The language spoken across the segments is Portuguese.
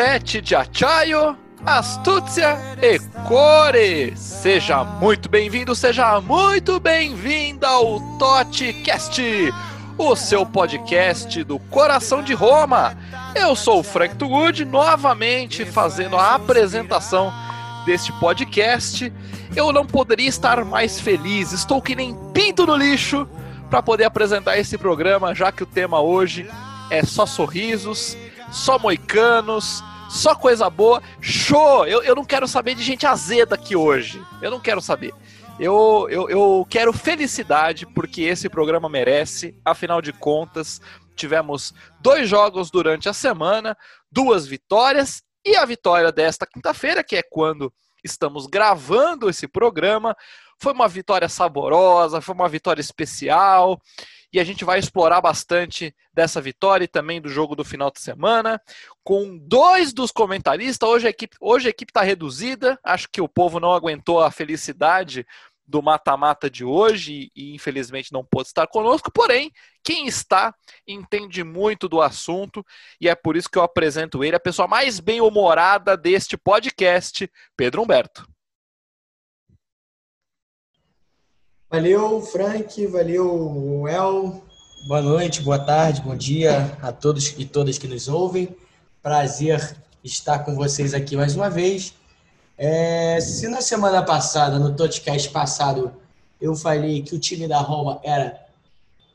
Pet de Achaio, Astúcia e Core. Seja muito bem-vindo, seja muito bem-vinda ao TotiCast, o seu podcast do coração de Roma. Eu sou o Frank Tugud, novamente fazendo a apresentação deste podcast. Eu não poderia estar mais feliz, estou que nem pinto no lixo para poder apresentar esse programa, já que o tema hoje é só sorrisos, só moicanos, só coisa boa. Show! Eu, eu não quero saber de gente azeda aqui hoje. Eu não quero saber. Eu, eu, eu quero felicidade, porque esse programa merece. Afinal de contas, tivemos dois jogos durante a semana, duas vitórias, e a vitória desta quinta-feira, que é quando estamos gravando esse programa, foi uma vitória saborosa, foi uma vitória especial e a gente vai explorar bastante dessa vitória e também do jogo do final de semana, com dois dos comentaristas. Hoje a equipe hoje a equipe está reduzida, acho que o povo não aguentou a felicidade do mata-mata de hoje e, infelizmente não pôde estar conosco, porém, quem está entende muito do assunto e é por isso que eu apresento ele, a pessoa mais bem-humorada deste podcast, Pedro Humberto. Valeu, Frank, valeu, El. Boa noite, boa tarde, bom dia a todos e todas que nos ouvem. Prazer estar com vocês aqui mais uma vez. É, se na semana passada, no podcast passado, eu falei que o time da Roma era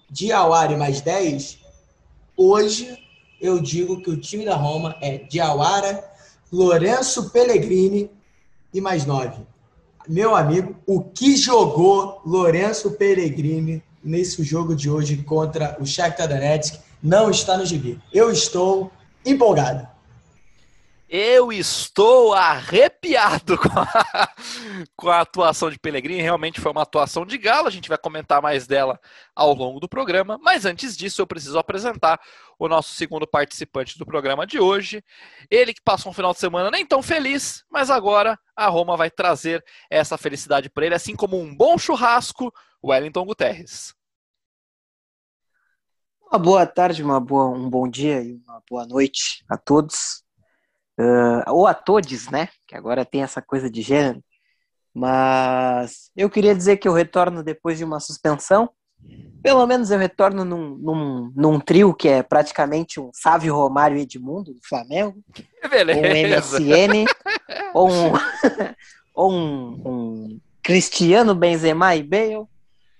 Diawara mais 10, hoje eu digo que o time da Roma é Diawara, Lourenço Pellegrini e mais 9 meu amigo, o que jogou Lourenço Peregrini nesse jogo de hoje contra o Shakhtar Donetsk não está no gibi. Eu estou empolgado. Eu estou arrepiado com a, com a atuação de Pellegrini. Realmente foi uma atuação de gala. A gente vai comentar mais dela ao longo do programa. Mas antes disso, eu preciso apresentar o nosso segundo participante do programa de hoje. Ele que passou um final de semana nem tão feliz, mas agora a Roma vai trazer essa felicidade para ele, assim como um bom churrasco, Wellington Guterres. Uma boa tarde, uma boa, um bom dia e uma boa noite a todos. Uh, ou a todos, né? Que agora tem essa coisa de gênero. Mas eu queria dizer que eu retorno depois de uma suspensão. Pelo menos eu retorno num, num, num trio que é praticamente um Sávio Romário Edmundo do Flamengo. Beleza. Um MSN. ou um, ou um, um Cristiano Benzema e Bale.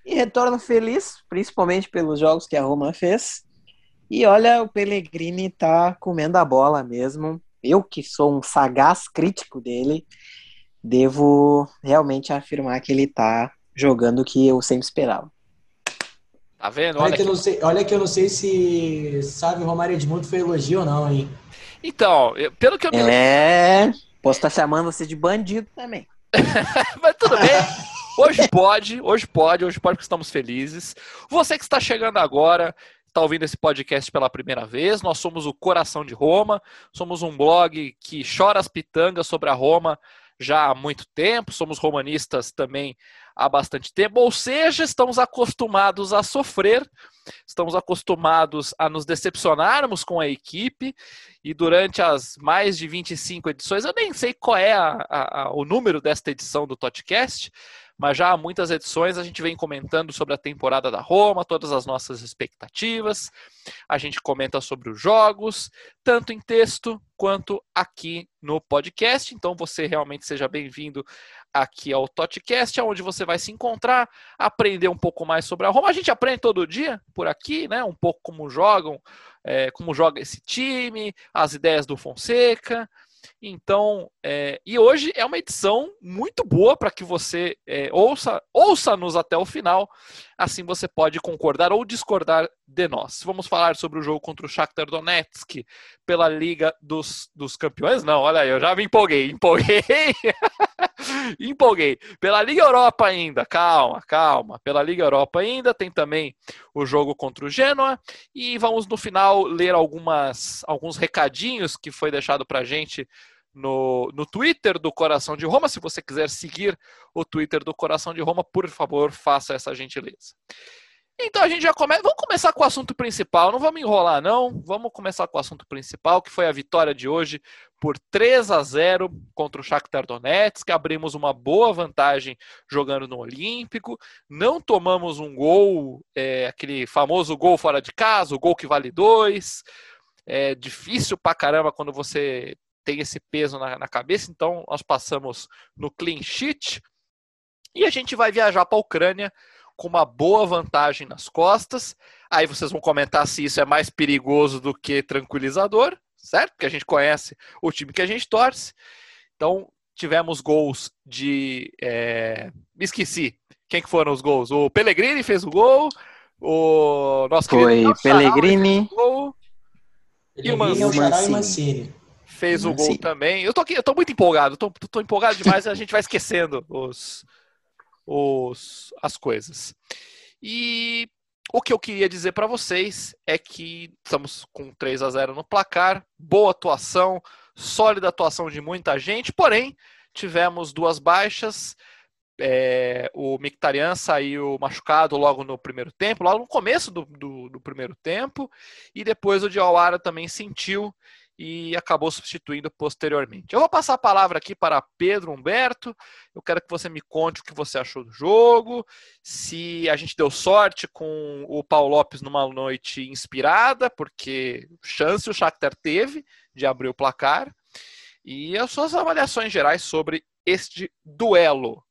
E retorno feliz, principalmente pelos jogos que a Roma fez. E olha, o Pellegrini tá comendo a bola mesmo. Eu, que sou um sagaz crítico dele, devo realmente afirmar que ele tá jogando o que eu sempre esperava. Tá vendo? Olha, olha, que, eu não sei, olha que eu não sei se sabe o Romário Edmundo foi elogio ou não, hein? Então, pelo que eu me É, posso estar tá chamando você de bandido também. Mas tudo bem. Hoje pode, hoje pode, hoje pode porque estamos felizes. Você que está chegando agora, está ouvindo esse podcast pela primeira vez, nós somos o Coração de Roma, somos um blog que chora as pitangas sobre a Roma já há muito tempo, somos romanistas também há bastante tempo, ou seja, estamos acostumados a sofrer, estamos acostumados a nos decepcionarmos com a equipe, e durante as mais de 25 edições, eu nem sei qual é a, a, a, o número desta edição do Totcast, mas já há muitas edições a gente vem comentando sobre a temporada da Roma, todas as nossas expectativas, a gente comenta sobre os jogos, tanto em texto quanto aqui no podcast. Então você realmente seja bem-vindo aqui ao Totcast, onde você vai se encontrar, aprender um pouco mais sobre a Roma. A gente aprende todo dia por aqui, né? Um pouco como jogam, é, como joga esse time, as ideias do Fonseca. Então, é, e hoje é uma edição muito boa para que você é, ouça, ouça-nos até o final. Assim você pode concordar ou discordar de nós. Vamos falar sobre o jogo contra o Shakhtar Donetsk pela Liga dos, dos Campeões? Não, olha aí, eu já me empolguei, empolguei. empolguei. Pela Liga Europa ainda, calma, calma. Pela Liga Europa ainda tem também o jogo contra o Genoa e vamos no final ler algumas alguns recadinhos que foi deixado para gente no, no Twitter do Coração de Roma. Se você quiser seguir o Twitter do Coração de Roma, por favor, faça essa gentileza. Então a gente já começa. Vamos começar com o assunto principal. Não vamos enrolar, não. Vamos começar com o assunto principal, que foi a vitória de hoje por 3 a 0 contra o Shakhtar Donetsk. Abrimos uma boa vantagem jogando no Olímpico. Não tomamos um gol, é, aquele famoso gol fora de casa, o gol que vale dois. É difícil pra caramba quando você tem esse peso na, na cabeça. Então nós passamos no clean sheet. E a gente vai viajar para a Ucrânia com uma boa vantagem nas costas. Aí vocês vão comentar se isso é mais perigoso do que tranquilizador, certo? Porque a gente conhece o time que a gente torce. Então, tivemos gols de. É... Me esqueci. Quem que foram os gols? O Pellegrini fez o gol. O nosso Foi Pellegrini. Gol, e o Mancini. Mancini. Fez Mancini. o gol também. Eu tô, aqui, eu tô muito empolgado. Tô, tô empolgado demais. a gente vai esquecendo os, os, as coisas. E o que eu queria dizer para vocês é que estamos com 3 a 0 no placar, boa atuação, sólida atuação de muita gente, porém tivemos duas baixas. É, o Mictarian saiu machucado logo no primeiro tempo, logo no começo do, do, do primeiro tempo, e depois o Diawara também sentiu e acabou substituindo posteriormente. Eu vou passar a palavra aqui para Pedro Humberto. Eu quero que você me conte o que você achou do jogo, se a gente deu sorte com o Paulo Lopes numa noite inspirada, porque chance o Shakhtar teve de abrir o placar, e as suas avaliações gerais sobre este duelo.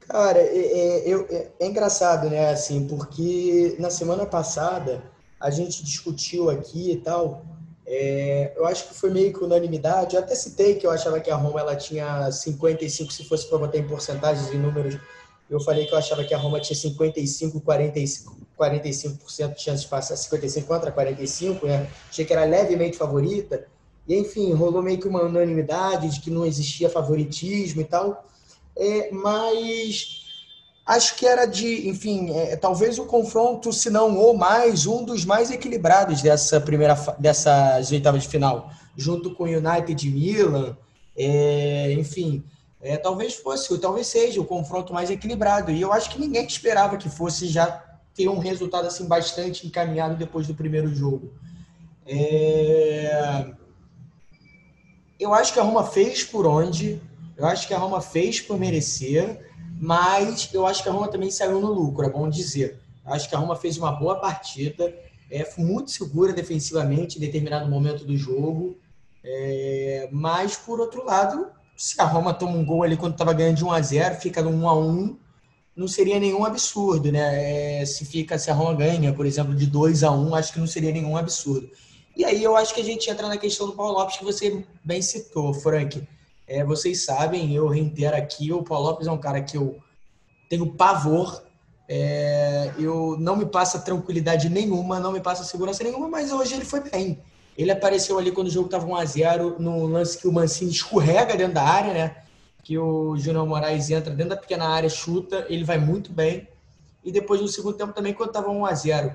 Cara, é, é, é, é engraçado, né? Assim, porque na semana passada a gente discutiu aqui e tal. É, eu acho que foi meio que unanimidade. Eu até citei que eu achava que a Roma ela tinha 55, se fosse para botar em porcentagens e números. Eu falei que eu achava que a Roma tinha 55, 45, 45% de chance de passar 55 contra 45, né? Achei que era levemente favorita. E enfim, rolou meio que uma unanimidade de que não existia favoritismo e tal. É, mas acho que era de, enfim, é, talvez o confronto, se não ou mais, um dos mais equilibrados dessa primeira dessas oitavas de final, junto com o United e Milan, é, enfim, é, talvez fosse, talvez seja o confronto mais equilibrado. E eu acho que ninguém esperava que fosse já ter um resultado assim bastante encaminhado depois do primeiro jogo. É... Eu acho que a Roma fez por onde, eu acho que a Roma fez por merecer mas eu acho que a Roma também saiu no lucro, é bom dizer. Acho que a Roma fez uma boa partida, é, foi muito segura defensivamente em determinado momento do jogo, é, mas por outro lado, se a Roma toma um gol ali quando estava ganhando de 1 a 0 fica no 1 a 1 não seria nenhum absurdo, né? É, se fica, se a Roma ganha, por exemplo, de 2 a 1 acho que não seria nenhum absurdo. E aí eu acho que a gente entra na questão do Paulo Lopes que você bem citou, Frank. É, vocês sabem, eu reitero aqui, o Paulo Lopes é um cara que eu tenho pavor, é, eu não me passa tranquilidade nenhuma, não me passa segurança nenhuma, mas hoje ele foi bem. Ele apareceu ali quando o jogo estava 1x0, no lance que o Mancini escorrega dentro da área, né? Que o Júnior Moraes entra dentro da pequena área, chuta, ele vai muito bem. E depois no segundo tempo também, quando estava 1x0.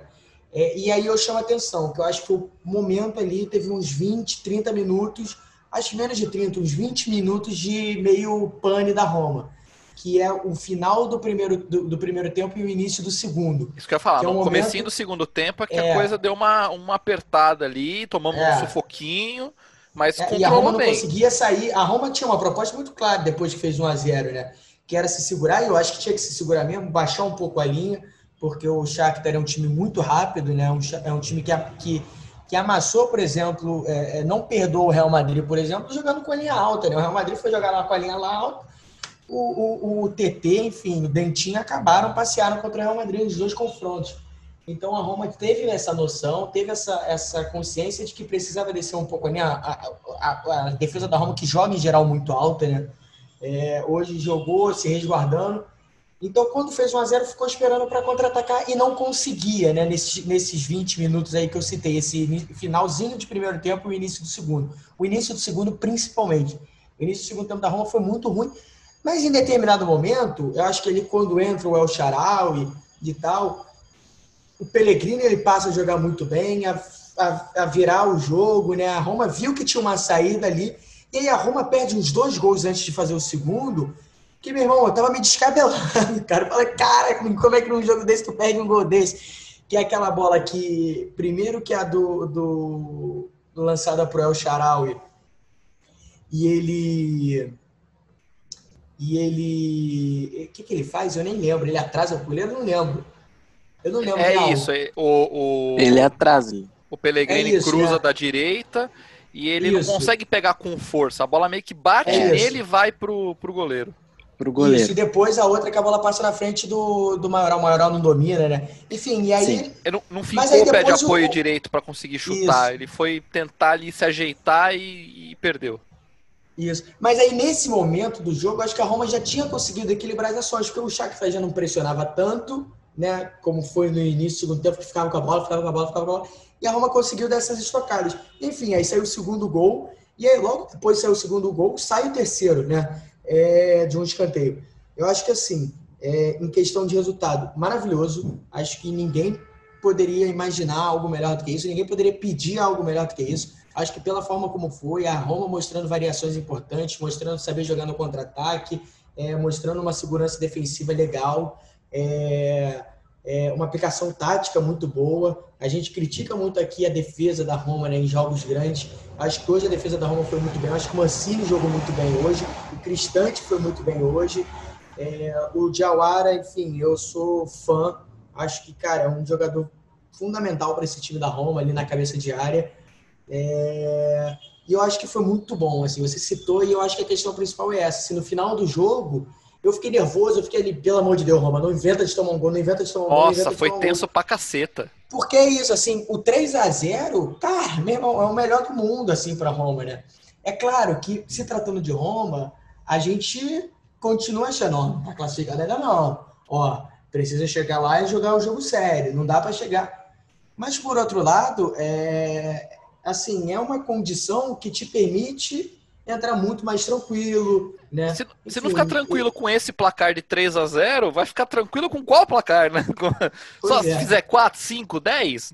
É, e aí eu chamo a atenção, que eu acho que o momento ali teve uns 20, 30 minutos acho menos de 30, uns 20 minutos de meio pane da Roma, que é o final do primeiro, do, do primeiro tempo e o início do segundo. Isso que eu ia falar, é um no momento... comecinho do segundo tempo é que é... a coisa deu uma, uma apertada ali, tomamos é... um sufoquinho, mas é, E a Roma não bem. conseguia sair, a Roma tinha uma proposta muito clara depois que fez 1 a 0 né? Que era se segurar, e eu acho que tinha que se segurar mesmo, baixar um pouco a linha, porque o Shakhtar é um time muito rápido, né? é um time que, que que amassou, por exemplo, é, é, não perdoou o Real Madrid, por exemplo, jogando com a linha alta. Né? O Real Madrid foi jogar lá com a linha lá alta, o, o, o TT, enfim, o Dentinho acabaram, passearam contra o Real Madrid nos dois confrontos. Então a Roma teve essa noção, teve essa, essa consciência de que precisava descer um pouco né? a, a, a, defesa da Roma, que joga em geral muito alta, né? É, hoje jogou se resguardando então, quando fez 1 a 0 ficou esperando para contra-atacar e não conseguia, né? Nesses, nesses 20 minutos aí que eu citei, esse finalzinho de primeiro tempo e o início do segundo. O início do segundo, principalmente. O início do segundo tempo da Roma foi muito ruim, mas em determinado momento, eu acho que ele, quando entra o El Charaui e tal, o Pellegrini ele passa a jogar muito bem, a, a, a virar o jogo, né? A Roma viu que tinha uma saída ali, e aí a Roma perde uns dois gols antes de fazer o segundo que, meu irmão, eu tava me descabelando, cara. Eu falei, cara, como é que num jogo desse tu perde um gol desse? Que é aquela bola que, primeiro que é a do, do, do lançada pro El Sharawi, e ele e ele. O que, que ele faz? Eu nem lembro. Ele atrasa o goleiro? Eu não lembro. Eu não lembro. É real. isso. É, o, o, ele atrasa. O Pellegrini é isso, cruza é. da direita e ele isso. não consegue pegar com força. A bola meio que bate é nele e vai pro, pro goleiro. Pro goleiro. Isso, e depois a outra que a bola passa na frente do, do Maioral. O Maioral não domina, né? Enfim, e aí. Ele não, não ficou o pé de apoio o... direito para conseguir chutar. Isso. Ele foi tentar ali se ajeitar e, e perdeu. Isso. Mas aí, nesse momento do jogo, acho que a Roma já tinha conseguido equilibrar as ações, porque o Shakhtar já não pressionava tanto, né? Como foi no início do segundo tempo, que ficava com a bola, ficava com a bola, ficava com a bola. E a Roma conseguiu dessas estocadas. Enfim, aí saiu o segundo gol. E aí, logo depois saiu o segundo gol, sai o terceiro, né? É, de um escanteio. Eu acho que, assim, é, em questão de resultado, maravilhoso. Acho que ninguém poderia imaginar algo melhor do que isso, ninguém poderia pedir algo melhor do que isso. Acho que pela forma como foi, a Roma mostrando variações importantes, mostrando saber jogar no contra-ataque, é, mostrando uma segurança defensiva legal, é, é, uma aplicação tática muito boa. A gente critica muito aqui a defesa da Roma né, em jogos grandes. Acho que hoje a defesa da Roma foi muito bem. Acho que o Mancini jogou muito bem hoje. O Cristante foi muito bem hoje. É, o Diawara, enfim, eu sou fã. Acho que, cara, é um jogador fundamental para esse time da Roma ali na cabeça de área. É... E eu acho que foi muito bom, assim, você citou e eu acho que a questão principal é essa. Assim, no final do jogo, eu fiquei nervoso, eu fiquei ali, pelo amor de Deus, Roma, não inventa de tomar um gol, não inventa de tomar um gol. Nossa, foi tenso pra caceta. Porque é isso, assim, o 3 a 0 cara, meu irmão, é o melhor do mundo, assim, pra Roma, né? É claro que, se tratando de Roma, a gente continua achando, ó, tá classificado ainda não. Ó, precisa chegar lá e jogar o jogo sério, não dá para chegar. Mas, por outro lado, é, assim, é uma condição que te permite entrar muito mais tranquilo, né? Se, se não ficar tranquilo com esse placar de 3 a 0 vai ficar tranquilo com qual placar, né? Só é. se fizer 4, 5, 10?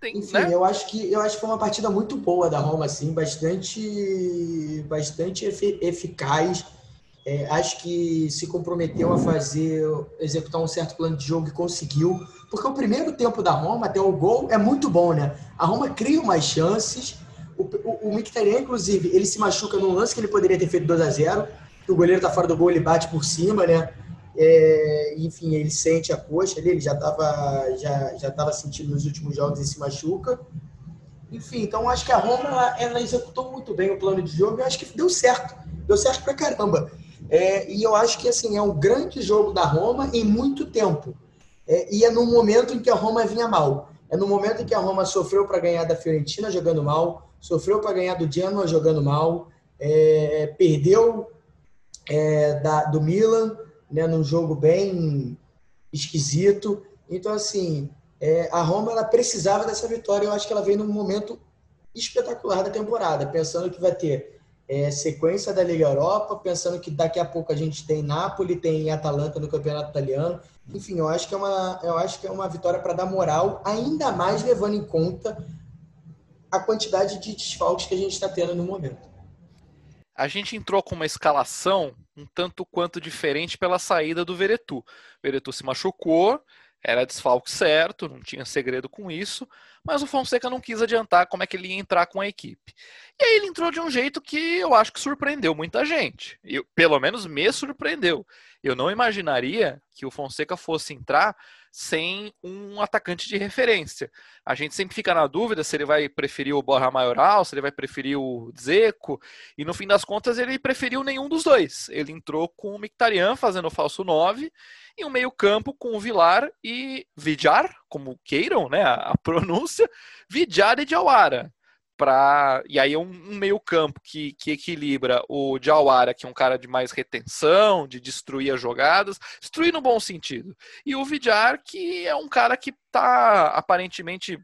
Tem, Enfim, né? eu acho que eu acho que foi uma partida muito boa da Roma, assim, bastante, bastante eficaz. É, acho que se comprometeu a fazer, executar um certo plano de jogo e conseguiu. Porque o primeiro tempo da Roma, até o gol, é muito bom, né? A Roma cria umas chances. O, o, o inclusive, ele se machuca num lance que ele poderia ter feito 2 a 0 O goleiro tá fora do gol, ele bate por cima, né? É, enfim, ele sente a coxa ali, ele já estava já, já tava sentindo nos últimos jogos e se machuca. Enfim, então acho que a Roma ela, ela executou muito bem o plano de jogo e acho que deu certo. Deu certo pra caramba. É, e eu acho que assim é um grande jogo da Roma em muito tempo. É, e é no momento em que a Roma vinha mal. É no momento em que a Roma sofreu para ganhar da Fiorentina jogando mal, sofreu para ganhar do Genoa jogando mal, é, perdeu é, da, do Milan né, num jogo bem esquisito. Então, assim, é, a Roma ela precisava dessa vitória. Eu acho que ela veio num momento espetacular da temporada, pensando que vai ter é, sequência da Liga Europa, pensando que daqui a pouco a gente tem Napoli, tem Atalanta no Campeonato Italiano. Enfim, eu acho que é uma, eu acho que é uma vitória para dar moral, ainda mais levando em conta a quantidade de desfalques que a gente está tendo no momento. A gente entrou com uma escalação um tanto quanto diferente pela saída do Veretu. O Veretu se machucou, era desfalque certo, não tinha segredo com isso, mas o Fonseca não quis adiantar como é que ele ia entrar com a equipe. E aí ele entrou de um jeito que eu acho que surpreendeu muita gente. Eu, pelo menos me surpreendeu. Eu não imaginaria que o Fonseca fosse entrar sem um atacante de referência. A gente sempre fica na dúvida se ele vai preferir o Borja Maioral, se ele vai preferir o Zeco, e no fim das contas ele preferiu nenhum dos dois. Ele entrou com o Mictarian fazendo o falso 9 e um meio-campo com o Vilar e Vidjar, como queiram, né, a, pronúncia, Vidjar e Jawara para e aí um, um meio campo que, que equilibra o Jawara, que é um cara de mais retenção, de destruir as jogadas, destruir no bom sentido, e o Vidjar, que é um cara que está aparentemente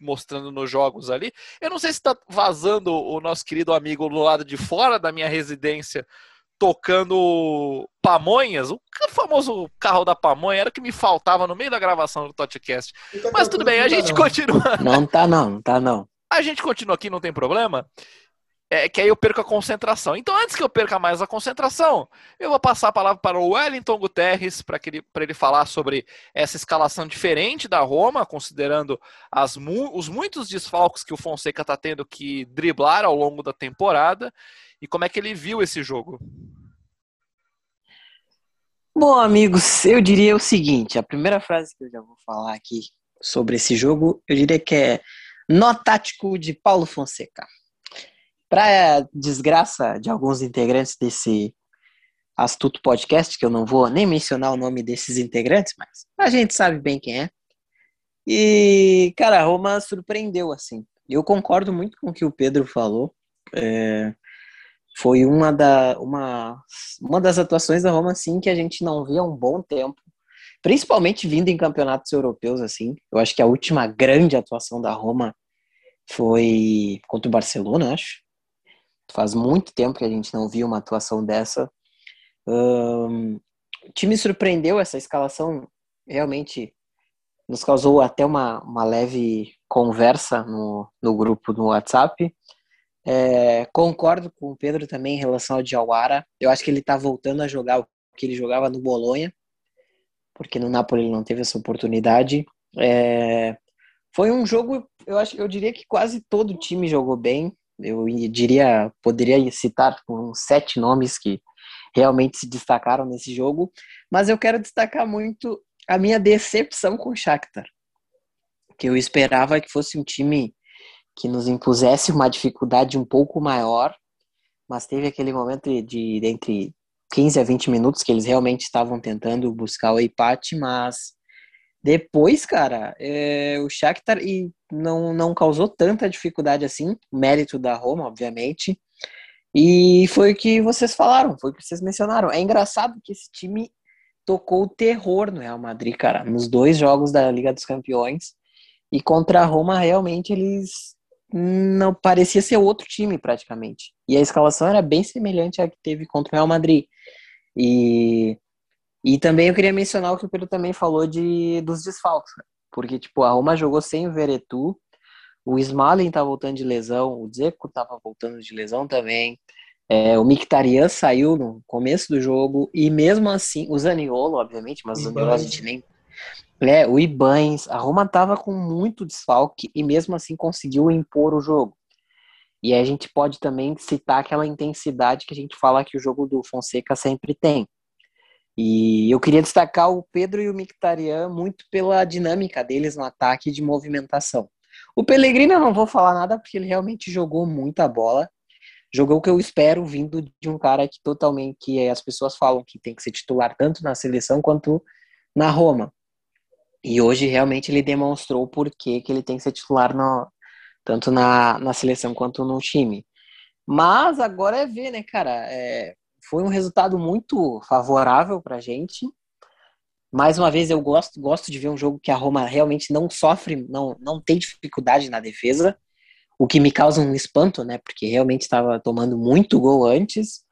mostrando nos jogos ali. Eu não sei se está vazando o nosso querido amigo do lado de fora da minha residência tocando pamonhas, o famoso carro da pamonha era o que me faltava no meio da gravação do Totcast. Mas tudo bem, a gente continua. Não tá não, não tá não. A gente continua aqui, não tem problema. é que aí eu perco a concentração. Então, antes que eu perca mais a concentração, eu vou passar a palavra para o Wellington Guterres para ele, ele falar sobre essa escalação diferente da Roma, considerando as, os muitos desfalques que o Fonseca está tendo que driblar ao longo da temporada e como é que ele viu esse jogo. Bom, amigos, eu diria o seguinte: a primeira frase que eu já vou falar aqui sobre esse jogo, eu diria que é nó tático de Paulo Fonseca. Para desgraça de alguns integrantes desse astuto podcast, que eu não vou nem mencionar o nome desses integrantes, mas a gente sabe bem quem é. E, cara, a Roma surpreendeu, assim. Eu concordo muito com o que o Pedro falou. É, foi uma, da, uma, uma das atuações da Roma, assim, que a gente não via há um bom tempo. Principalmente vindo em campeonatos europeus, assim. Eu acho que a última grande atuação da Roma foi contra o Barcelona, acho. Faz muito tempo que a gente não viu uma atuação dessa. Um, o time surpreendeu essa escalação, realmente nos causou até uma, uma leve conversa no, no grupo no WhatsApp. É, concordo com o Pedro também em relação ao Diawara. Eu acho que ele está voltando a jogar o que ele jogava no Bolonha, porque no Napoli ele não teve essa oportunidade. É, foi um jogo, eu acho, eu diria que quase todo time jogou bem. Eu diria, poderia citar uns sete nomes que realmente se destacaram nesse jogo, mas eu quero destacar muito a minha decepção com o Shakhtar, que eu esperava que fosse um time que nos impusesse uma dificuldade um pouco maior, mas teve aquele momento de, de entre 15 a 20 minutos que eles realmente estavam tentando buscar o empate, mas depois, cara, é, o Shakhtar e não, não causou tanta dificuldade assim, mérito da Roma, obviamente. E foi o que vocês falaram, foi o que vocês mencionaram. É engraçado que esse time tocou o terror no Real Madrid, cara, nos dois jogos da Liga dos Campeões. E contra a Roma, realmente, eles não parecia ser outro time praticamente. E a escalação era bem semelhante à que teve contra o Real Madrid. E e também eu queria mencionar o que o Pedro também falou de, dos desfalques. Porque, tipo, a Roma jogou sem o Veretu, o Smalling tá voltando de lesão, o Dzeko tava voltando de lesão também. É, o Mkhitaryan saiu no começo do jogo e mesmo assim, o Zaniolo, obviamente, mas o Zaniolo a gente nem... É, o Ibanes, a Roma tava com muito desfalque e mesmo assim conseguiu impor o jogo. E aí a gente pode também citar aquela intensidade que a gente fala que o jogo do Fonseca sempre tem. E eu queria destacar o Pedro e o Mictarian muito pela dinâmica deles no ataque de movimentação. O Pellegrini eu não vou falar nada porque ele realmente jogou muita bola. Jogou o que eu espero vindo de um cara que totalmente que as pessoas falam que tem que ser titular tanto na seleção quanto na Roma. E hoje realmente ele demonstrou por que ele tem que ser titular no, tanto na, na seleção quanto no time. Mas agora é ver, né, cara? É, foi um resultado muito favorável para a gente. Mais uma vez, eu gosto, gosto de ver um jogo que a Roma realmente não sofre, não, não tem dificuldade na defesa, o que me causa um espanto, né? Porque realmente estava tomando muito gol antes.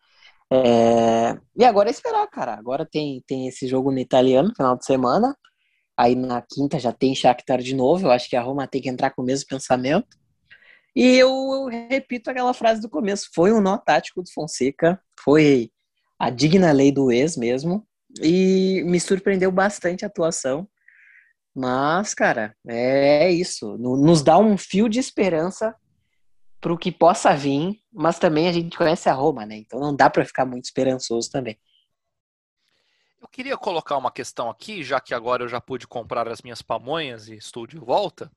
É... E agora é esperar, cara. Agora tem, tem esse jogo no italiano, final de semana. Aí na quinta já tem Shakhtar de novo. Eu acho que a Roma tem que entrar com o mesmo pensamento. E eu repito aquela frase do começo: foi um nó tático do Fonseca, foi a digna lei do ex mesmo, e me surpreendeu bastante a atuação. Mas, cara, é isso. Nos dá um fio de esperança para o que possa vir, mas também a gente conhece a Roma, né? Então não dá para ficar muito esperançoso também. Eu queria colocar uma questão aqui, já que agora eu já pude comprar as minhas pamonhas e estou de volta.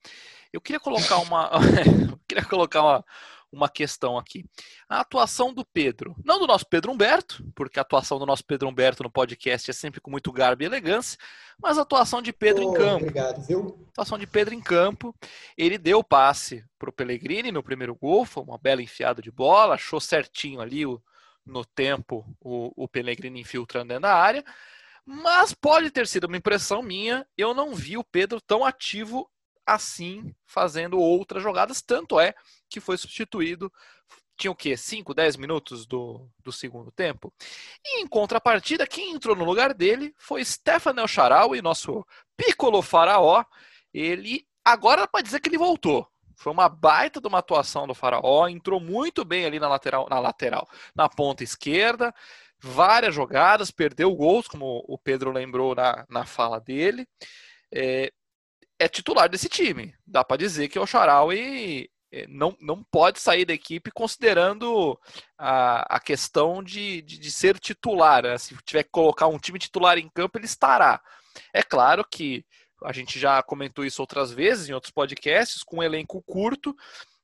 Eu queria colocar uma, queria colocar uma, uma questão aqui. A atuação do Pedro, não do nosso Pedro Humberto, porque a atuação do nosso Pedro Humberto no podcast é sempre com muito garbo e elegância, mas a atuação de Pedro oh, em campo. Obrigado, viu? A atuação de Pedro em campo. Ele deu o passe para o Pellegrini no primeiro gol, foi uma bela enfiada de bola, achou certinho ali o, no tempo o, o Pellegrini infiltrando dentro da área. Mas pode ter sido uma impressão minha, eu não vi o Pedro tão ativo assim fazendo outras jogadas. Tanto é que foi substituído. Tinha o quê? 5, 10 minutos do, do segundo tempo. E em contrapartida, quem entrou no lugar dele foi Stefano El e nosso Piccolo Faraó. Ele agora pode dizer que ele voltou. Foi uma baita de uma atuação do Faraó, entrou muito bem ali na lateral, na lateral, na ponta esquerda, várias jogadas, perdeu gols, como o Pedro lembrou na, na fala dele. É, é titular desse time. Dá para dizer que o Charaui é, não, não pode sair da equipe considerando a, a questão de, de, de ser titular. Né? Se tiver que colocar um time titular em campo, ele estará. É claro que a gente já comentou isso outras vezes em outros podcasts, com um elenco curto,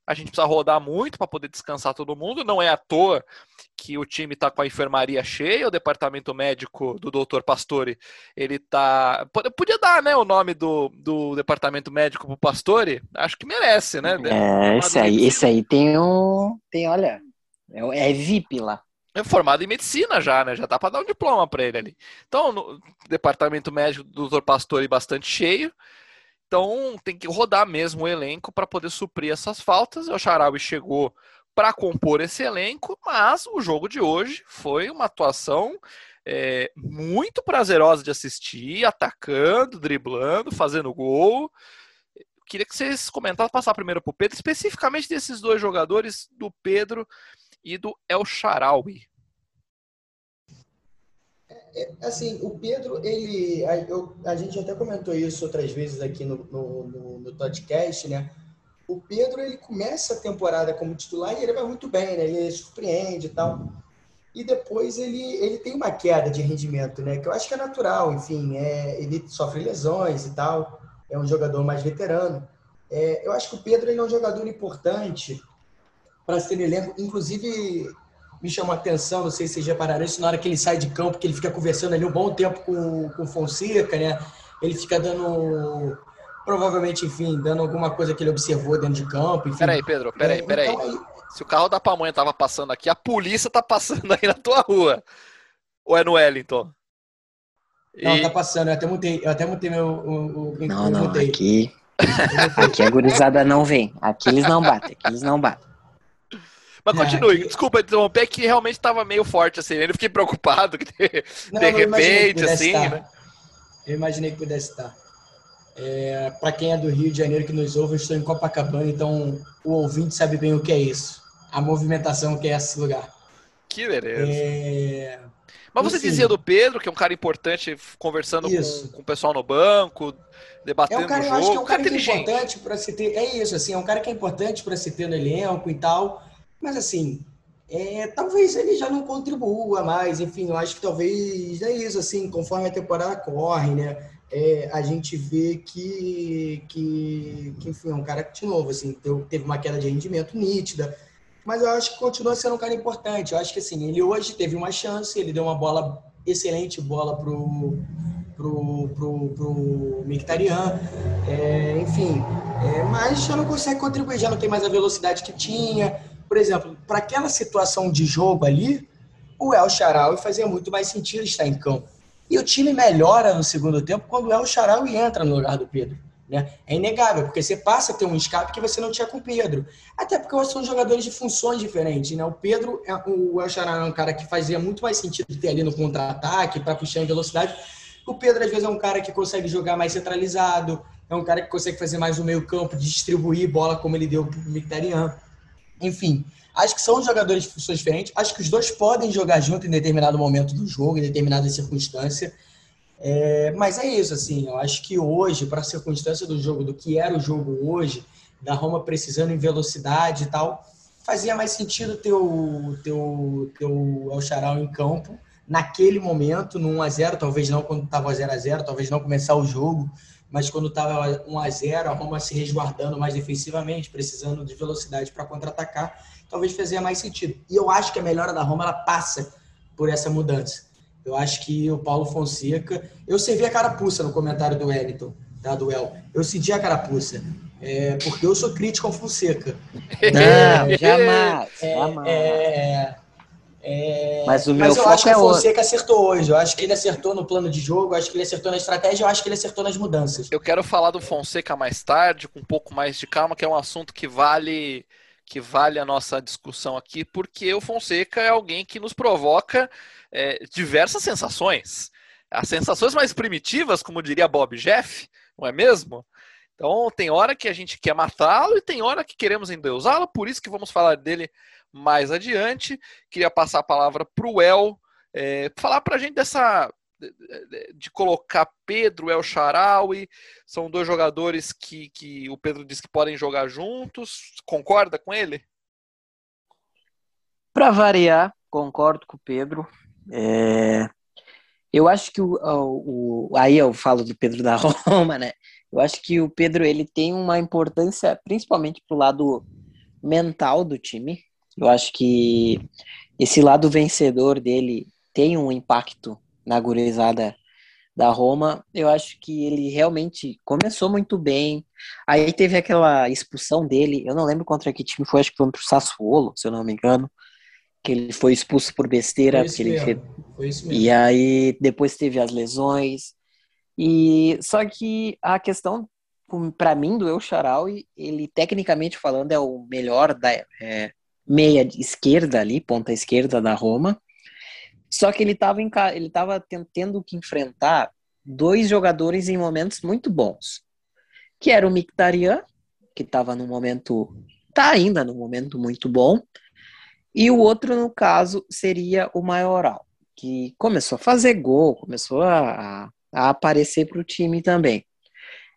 a gente precisa rodar muito para poder descansar todo mundo. Não é à toa que o time está com a enfermaria cheia, o departamento médico do Dr. Pastore, ele tá. Podia dar, né, o nome do, do departamento médico pro Pastore? Acho que merece, né? É, esse aí, esse aí tem um. Tem, olha, é, é VIP lá é formado em medicina já, né? Já dá para dar um diploma para ele ali. Então, no departamento médico do Dr. Pastore bastante cheio. Então, tem que rodar mesmo o elenco para poder suprir essas faltas. O Charaui chegou para compor esse elenco, mas o jogo de hoje foi uma atuação é, muito prazerosa de assistir, atacando, driblando, fazendo gol. Queria que vocês comentassem, passar primeiro para o Pedro, especificamente desses dois jogadores, do Pedro e do El Sharawi. É, assim, o Pedro, ele. A, eu, a gente até comentou isso outras vezes aqui no, no, no, no podcast, né? O Pedro, ele começa a temporada como titular e ele vai muito bem, né? Ele surpreende e tal. E depois ele, ele tem uma queda de rendimento, né? Que eu acho que é natural, enfim, é, ele sofre lesões e tal. É um jogador mais veterano. É, eu acho que o Pedro ele é um jogador importante para ser elenco. Inclusive, me chamou a atenção, não sei se vocês repararam isso, na hora que ele sai de campo, que ele fica conversando ali um bom tempo com, com o Fonseca, né? Ele fica dando, provavelmente, enfim, dando alguma coisa que ele observou dentro de campo. Enfim. Peraí, Pedro, peraí, é, peraí. Então, aí... Se o carro da pamonha tava passando aqui, a polícia tá passando aí na tua rua. Ou é no Wellington? Não, e... tá passando. Eu até mutei, eu até mutei meu. O, o, não, não, mutei. aqui. aqui a gurizada não vem. Aqui eles não batem, aqui eles não batem. Mas é, continue, desculpa interromper, que realmente estava meio forte, assim. Eu fiquei preocupado que de, não, de repente, assim. Né? Eu imaginei que pudesse estar. É, Para quem é do Rio de Janeiro que nos ouve, eu estou em Copacabana, então o ouvinte sabe bem o que é isso. A movimentação que é esse lugar. Que beleza. É... Mas você Enfim, dizia do Pedro, que é um cara importante, conversando com, com, o pessoal no banco, debatendo é um cara, o jogo. Eu acho que é um cara, cara que é importante para se ter. É isso, assim, é um cara que é importante para se ter no elenco e tal. Mas assim, é, talvez ele já não contribua mais, enfim, eu acho que talvez é isso, assim, conforme a temporada corre, né? É, a gente vê que, que, que, enfim, é um cara que, de novo, assim, teve uma queda de rendimento nítida, mas eu acho que continua sendo um cara importante. Eu acho que, assim, ele hoje teve uma chance, ele deu uma bola, excelente bola pro, pro, pro, pro Mictarian, é, enfim, é, mas já não consegue contribuir, já não tem mais a velocidade que tinha, por exemplo, para aquela situação de jogo ali, o El Charaui fazia muito mais sentido estar em campo. E o time melhora no segundo tempo quando o El Charaui entra no lugar do Pedro. Né? É inegável, porque você passa a ter um escape que você não tinha com o Pedro. Até porque são jogadores de funções diferentes. Né? O Pedro, é, o El Charaui é um cara que fazia muito mais sentido ter ali no contra-ataque, para puxar em velocidade. O Pedro, às vezes, é um cara que consegue jogar mais centralizado, é um cara que consegue fazer mais o meio campo, distribuir bola como ele deu para o. Enfim, acho que são jogadores de funções diferentes. Acho que os dois podem jogar junto em determinado momento do jogo, em determinada circunstância. É, mas é isso, assim, eu acho que hoje, para a circunstância do jogo, do que era o jogo hoje, da Roma precisando em velocidade e tal, fazia mais sentido ter o, ter o, ter o El Charal em campo naquele momento, no 1x0, talvez não quando estava 0x0, talvez não começar o jogo, mas quando estava 1 a 0 a Roma se resguardando mais defensivamente, precisando de velocidade para contra-atacar, talvez fazia mais sentido. E eu acho que a melhora da Roma ela passa por essa mudança. Eu acho que o Paulo Fonseca. Eu servi a carapuça no comentário do Wellington, tá, do El. Eu senti a carapuça. É, porque eu sou crítico ao Fonseca. Não, jamais. É, jamais. É, é, mas o meu mas eu acho que o Fonseca acertou hoje. Eu acho que ele acertou no plano de jogo, eu acho que ele acertou na estratégia, eu acho que ele acertou nas mudanças. Eu quero falar do Fonseca mais tarde, com um pouco mais de calma, que é um assunto que vale que vale a nossa discussão aqui, porque o Fonseca é alguém que nos provoca é, diversas sensações. As sensações mais primitivas, como diria Bob Jeff, não é mesmo? Então tem hora que a gente quer matá-lo e tem hora que queremos endeusá-lo, por isso que vamos falar dele mais adiante. Queria passar a palavra para o El, é, falar para a gente dessa de colocar Pedro El Charaui, são dois jogadores que, que o Pedro diz que podem jogar juntos. Concorda com ele? Para variar, concordo com o Pedro. É, eu acho que o, o, o, aí eu falo do Pedro da Roma, né? Eu acho que o Pedro ele tem uma importância principalmente pro lado mental do time. Eu acho que esse lado vencedor dele tem um impacto na gurizada da Roma. Eu acho que ele realmente começou muito bem. Aí teve aquela expulsão dele. Eu não lembro contra que time foi, acho que foi pro Sassuolo, se eu não me engano que ele foi expulso por besteira. Foi ele fez... foi isso mesmo. E aí depois teve as lesões. E só que a questão para mim do El Charaui, ele tecnicamente falando é o melhor da é, meia esquerda ali, ponta esquerda da Roma. Só que ele estava ele tava tendo que enfrentar dois jogadores em momentos muito bons, que era o Mictarian, que estava no momento tá ainda no momento muito bom, e o outro, no caso, seria o Maioral, que começou a fazer gol, começou a, a aparecer para o time também.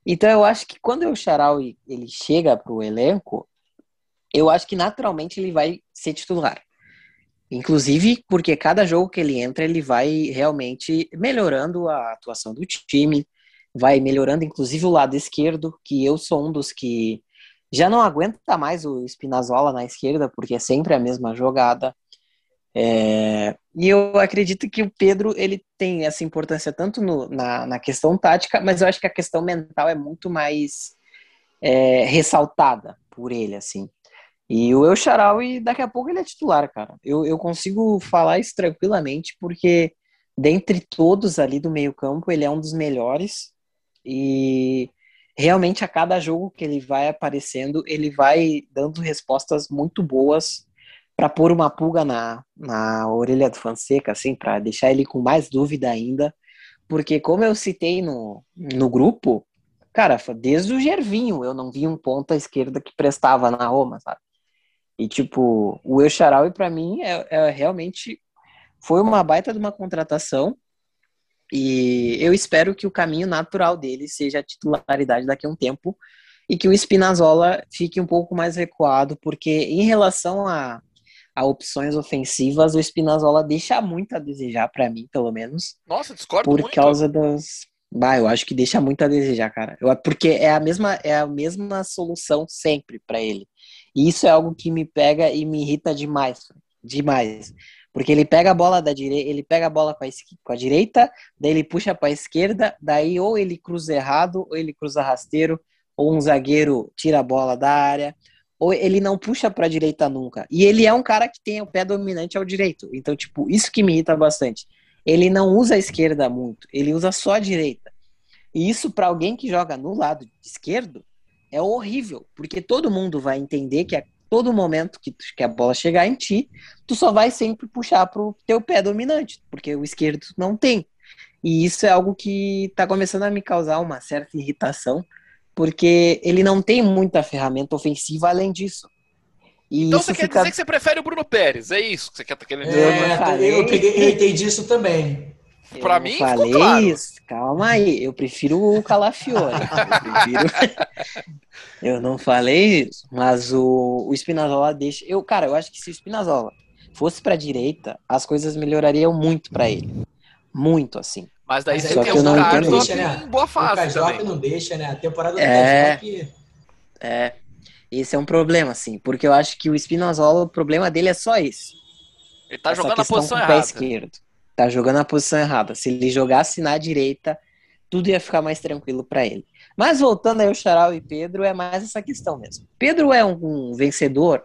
Então eu acho que quando o Charal ele chega para o elenco, eu acho que naturalmente ele vai ser titular. Inclusive porque cada jogo que ele entra, ele vai realmente melhorando a atuação do time, vai melhorando inclusive o lado esquerdo, que eu sou um dos que já não aguenta mais o Spinazzola na esquerda, porque é sempre a mesma jogada. É, e eu acredito que o Pedro ele tem essa importância tanto no, na, na, questão tática, mas eu acho que a questão mental é muito mais é, ressaltada por ele, assim. E o El e daqui a pouco ele é titular, cara. Eu, eu consigo falar isso tranquilamente, porque dentre todos ali do meio campo, ele é um dos melhores. E realmente a cada jogo que ele vai aparecendo, ele vai dando respostas muito boas para pôr uma pulga na, na orelha do Fonseca, assim, para deixar ele com mais dúvida ainda. Porque, como eu citei no, no grupo, cara, desde o Gervinho eu não vi um ponta esquerda que prestava na Roma, sabe? E, tipo, o El Charaui, para mim, é, é realmente foi uma baita de uma contratação e eu espero que o caminho natural dele seja a titularidade daqui a um tempo e que o Spinazzola fique um pouco mais recuado, porque em relação a, a opções ofensivas, o Spinazzola deixa muito a desejar para mim, pelo menos. Nossa, discordo por muito. Por causa das Bah, eu acho que deixa muito a desejar, cara. Eu, porque é a mesma é a mesma solução sempre para ele. E isso é algo que me pega e me irrita demais, demais. Porque ele pega a bola da direita, ele pega a bola com a, com a direita, daí ele puxa para a esquerda, daí ou ele cruza errado, ou ele cruza rasteiro, ou um zagueiro tira a bola da área, ou ele não puxa para a direita nunca. E ele é um cara que tem o pé dominante ao direito. Então, tipo, isso que me irrita bastante. Ele não usa a esquerda muito, ele usa só a direita. E isso para alguém que joga no lado esquerdo é horrível, porque todo mundo vai entender que a todo momento que, que a bola chegar em ti, tu só vai sempre puxar pro teu pé dominante, porque o esquerdo não tem. E isso é algo que está começando a me causar uma certa irritação, porque ele não tem muita ferramenta ofensiva além disso. E então você quer fica... dizer que você prefere o Bruno Pérez, é isso que você quer tá querendo dizer? É, eu, peguei, eu entendi isso também. Pra mim, falei claro. isso. Calma aí, eu prefiro o Calafiore. eu, prefiro... eu não falei isso, mas o, o Spinazzola deixa. Eu, cara, eu acho que se o Spinazzola fosse pra direita, as coisas melhorariam muito para ele. Muito, assim. Mas daí você tem o Carlos né? em boa fase. O também. não deixa, né? A temporada do é... É. Esse é um problema, assim, porque eu acho que o Spinazzola, o problema dele é só esse. Ele tá jogando na posição errada. esquerdo tá jogando na posição errada. Se ele jogasse na direita, tudo ia ficar mais tranquilo para ele. Mas voltando aí ao Charal e Pedro, é mais essa questão mesmo. Pedro é um, um, vencedor,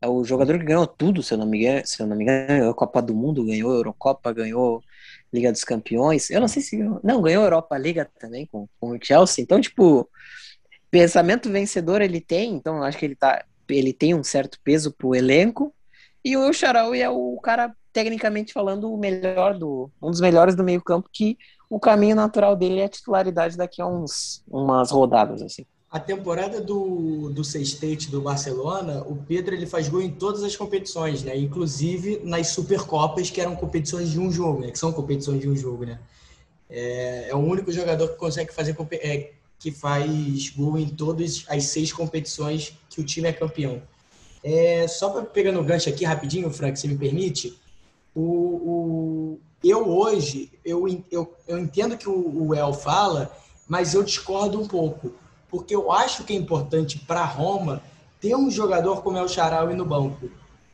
é o jogador que ganhou tudo, se eu não me engano, se eu não me engano, ganhou a Copa do Mundo, ganhou a Eurocopa, ganhou Liga dos Campeões. Eu não sei se não ganhou a Europa Liga também com, com o Chelsea. Então, tipo, pensamento vencedor ele tem, então acho que ele tá ele tem um certo peso pro elenco. E o Charal é o cara tecnicamente falando, o melhor do. um dos melhores do meio-campo, que o caminho natural dele é a titularidade daqui a uns umas rodadas, assim. a temporada do, do Sextete do Barcelona, o Pedro ele faz gol em todas as competições, né? Inclusive nas Supercopas, que eram competições de um jogo, né? Que são competições de um jogo, né? É, é o único jogador que consegue fazer é, que faz gol em todas as seis competições que o time é campeão. É, só para pegar no gancho aqui rapidinho, Frank, se me permite, o, o eu hoje eu, eu, eu entendo que o, o El fala, mas eu discordo um pouco porque eu acho que é importante para Roma ter um jogador como o Charaui no banco.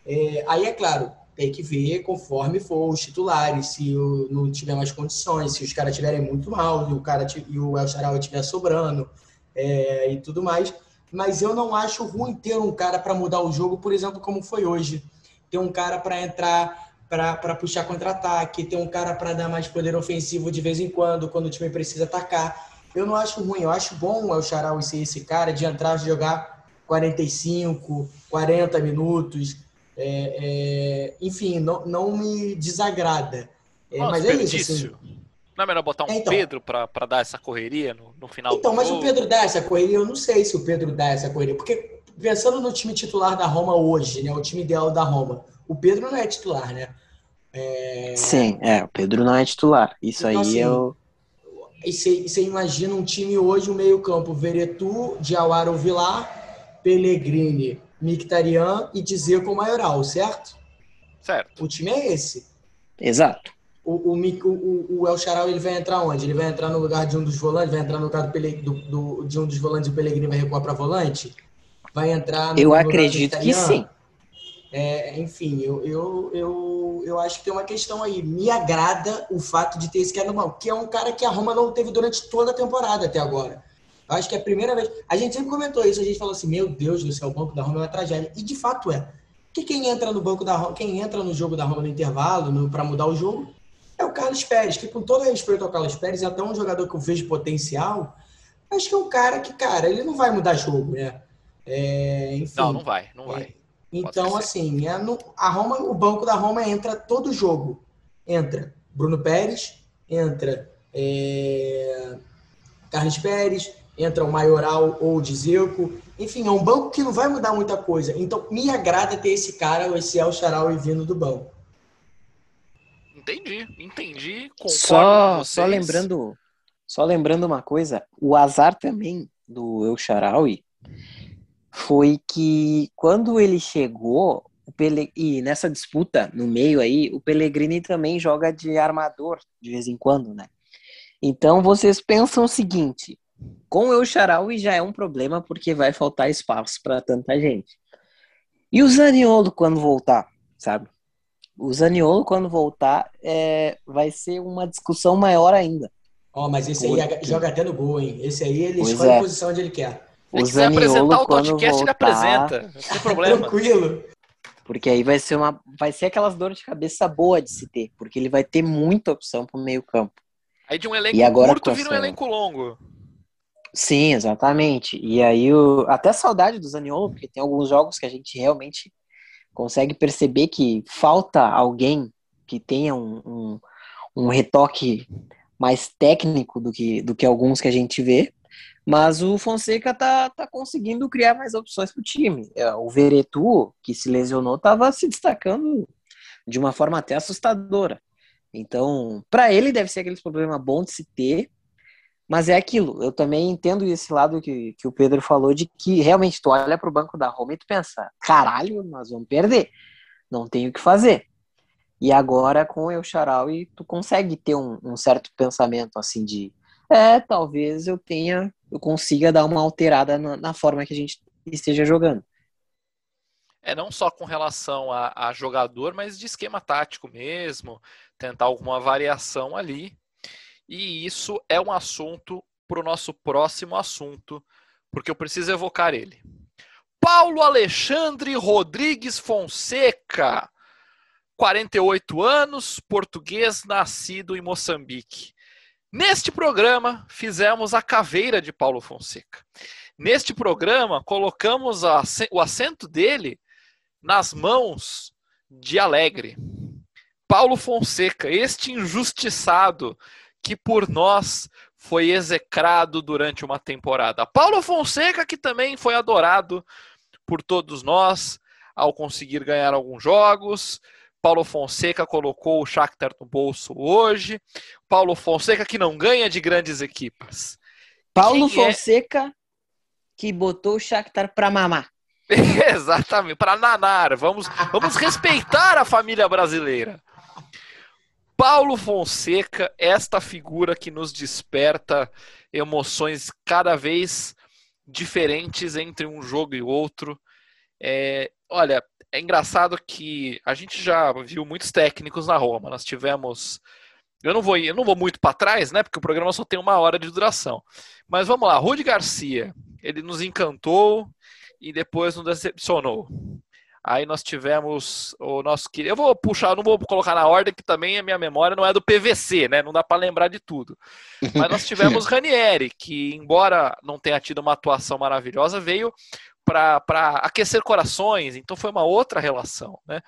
É, aí, é claro, tem que ver conforme for os titulares, se o, não tiver mais condições, se os caras estiverem muito mal e o, cara, e o El Charaui estiver sobrando é, e tudo mais. Mas eu não acho ruim ter um cara para mudar o jogo, por exemplo, como foi hoje. Ter um cara para entrar para puxar contra-ataque, ter um cara para dar mais poder ofensivo de vez em quando, quando o time precisa atacar eu não acho ruim, eu acho bom o Charal ser esse cara de entrar e jogar 45, 40 minutos. É, é, enfim, não, não me desagrada. É, mas é isso. Assim, não é melhor botar um então, Pedro para dar essa correria no, no final Então, mas jogo? o Pedro dá essa correria, eu não sei se o Pedro dá essa correria, porque pensando no time titular da Roma hoje, né, o time ideal da Roma, o Pedro não é titular, né? É... Sim, é, o Pedro não é titular. Isso então, aí assim, eu e você imagina um time hoje, o um meio-campo: Veretu, Diawara Vilar, Pellegrini, Mictarian e Dzeko Maioral, certo? Certo. O time é esse. Exato. O, o, o, o El Charal ele vai entrar onde? Ele vai entrar no lugar de um dos volantes, vai entrar no lugar do, do, do de um dos volantes e o Pellegrini vai recuar para volante? Vai entrar no Eu acredito que sim. É, enfim, eu, eu, eu, eu acho que tem uma questão aí. Me agrada o fato de ter esse cara no banco, que é um cara que a Roma não teve durante toda a temporada até agora. Eu acho que é a primeira vez. A gente sempre comentou isso, a gente falou assim: meu Deus do céu, o banco da Roma é uma tragédia. E de fato é. Porque quem entra no banco da Roma, quem entra no jogo da Roma no intervalo, para mudar o jogo, é o Carlos Pérez, que com todo respeito ao Carlos Pérez, é até um jogador que eu vejo potencial. Acho que é um cara que, cara, ele não vai mudar jogo, né? É, enfim, não, não vai, não vai. Então, assim, é no, a Roma, o banco da Roma entra todo jogo. Entra Bruno Pérez, entra é, Carlos Pérez, entra o Maioral ou o Dzeko. Enfim, é um banco que não vai mudar muita coisa. Então, me agrada ter esse cara, esse El Charal vindo do banco. Entendi, entendi. Só, só lembrando, só lembrando uma coisa, o azar também do El Sharawi foi que quando ele chegou, o Pele... e nessa disputa no meio aí, o Pellegrini também joga de armador de vez em quando, né? Então vocês pensam o seguinte: com o Eucharaui já é um problema porque vai faltar espaço para tanta gente. E o Zaniolo quando voltar, sabe? O Zaniolo quando voltar é... vai ser uma discussão maior ainda. Ó, oh, mas esse aí joga até no gol, hein? Esse aí ele pois escolhe é. a posição onde ele quer. Se quiser apresentar o podcast, voltar... ele apresenta. Não tem problema. Tranquilo. Porque aí vai ser uma. Vai ser aquelas dores de cabeça boa de se ter, porque ele vai ter muita opção pro meio campo. Aí de um elenco e agora, curto vira um elenco longo. Sim, exatamente. E aí o... até saudade do Zaniolo, porque tem alguns jogos que a gente realmente consegue perceber que falta alguém que tenha um, um, um retoque mais técnico do que, do que alguns que a gente vê. Mas o Fonseca tá, tá conseguindo criar mais opções para o time. É, o Veretu, que se lesionou, estava se destacando de uma forma até assustadora. Então, para ele deve ser aquele problema bom de se ter, mas é aquilo. Eu também entendo esse lado que, que o Pedro falou de que realmente tu olha para o banco da Roma e tu pensa, caralho, nós vamos perder. Não tem o que fazer. E agora com o El e tu consegue ter um, um certo pensamento assim de é, talvez eu tenha, eu consiga dar uma alterada na, na forma que a gente esteja jogando. É não só com relação a, a, jogador, mas de esquema tático mesmo, tentar alguma variação ali. E isso é um assunto para o nosso próximo assunto, porque eu preciso evocar ele. Paulo Alexandre Rodrigues Fonseca, 48 anos, português, nascido em Moçambique. Neste programa, fizemos a caveira de Paulo Fonseca. Neste programa, colocamos a, o assento dele nas mãos de Alegre. Paulo Fonseca, este injustiçado que por nós foi execrado durante uma temporada. Paulo Fonseca, que também foi adorado por todos nós ao conseguir ganhar alguns jogos. Paulo Fonseca colocou o Shakhtar no bolso hoje. Paulo Fonseca que não ganha de grandes equipas. Paulo Quem é Fonseca é... que botou o Shakhtar para mamar. Exatamente, para nanar. Vamos, vamos respeitar a família brasileira. Paulo Fonseca, esta figura que nos desperta emoções cada vez diferentes entre um jogo e outro. É, olha, é engraçado que a gente já viu muitos técnicos na Roma. Nós tivemos. Eu não vou, eu não vou muito para trás, né? Porque o programa só tem uma hora de duração. Mas vamos lá, Rudi Garcia. Ele nos encantou e depois nos decepcionou. Aí nós tivemos o nosso querido. Eu vou puxar, não vou colocar na ordem, que também a minha memória não é do PVC, né? Não dá para lembrar de tudo. Mas nós tivemos Ranieri, que, embora não tenha tido uma atuação maravilhosa, veio para aquecer corações, então foi uma outra relação. Né?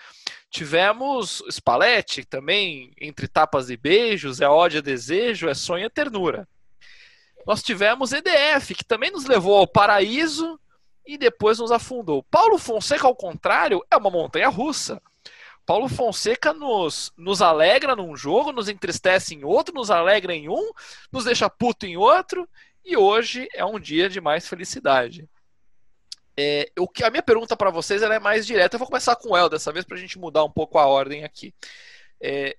Tivemos Spalletti também, entre tapas e beijos, é ódio e desejo, é sonho e ternura. Nós tivemos EDF, que também nos levou ao paraíso e depois nos afundou. Paulo Fonseca, ao contrário, é uma montanha russa. Paulo Fonseca nos, nos alegra num jogo, nos entristece em outro, nos alegra em um, nos deixa puto em outro, e hoje é um dia de mais felicidade. É, o que, a minha pergunta para vocês é mais direta. Eu vou começar com o El dessa vez para a gente mudar um pouco a ordem aqui. É,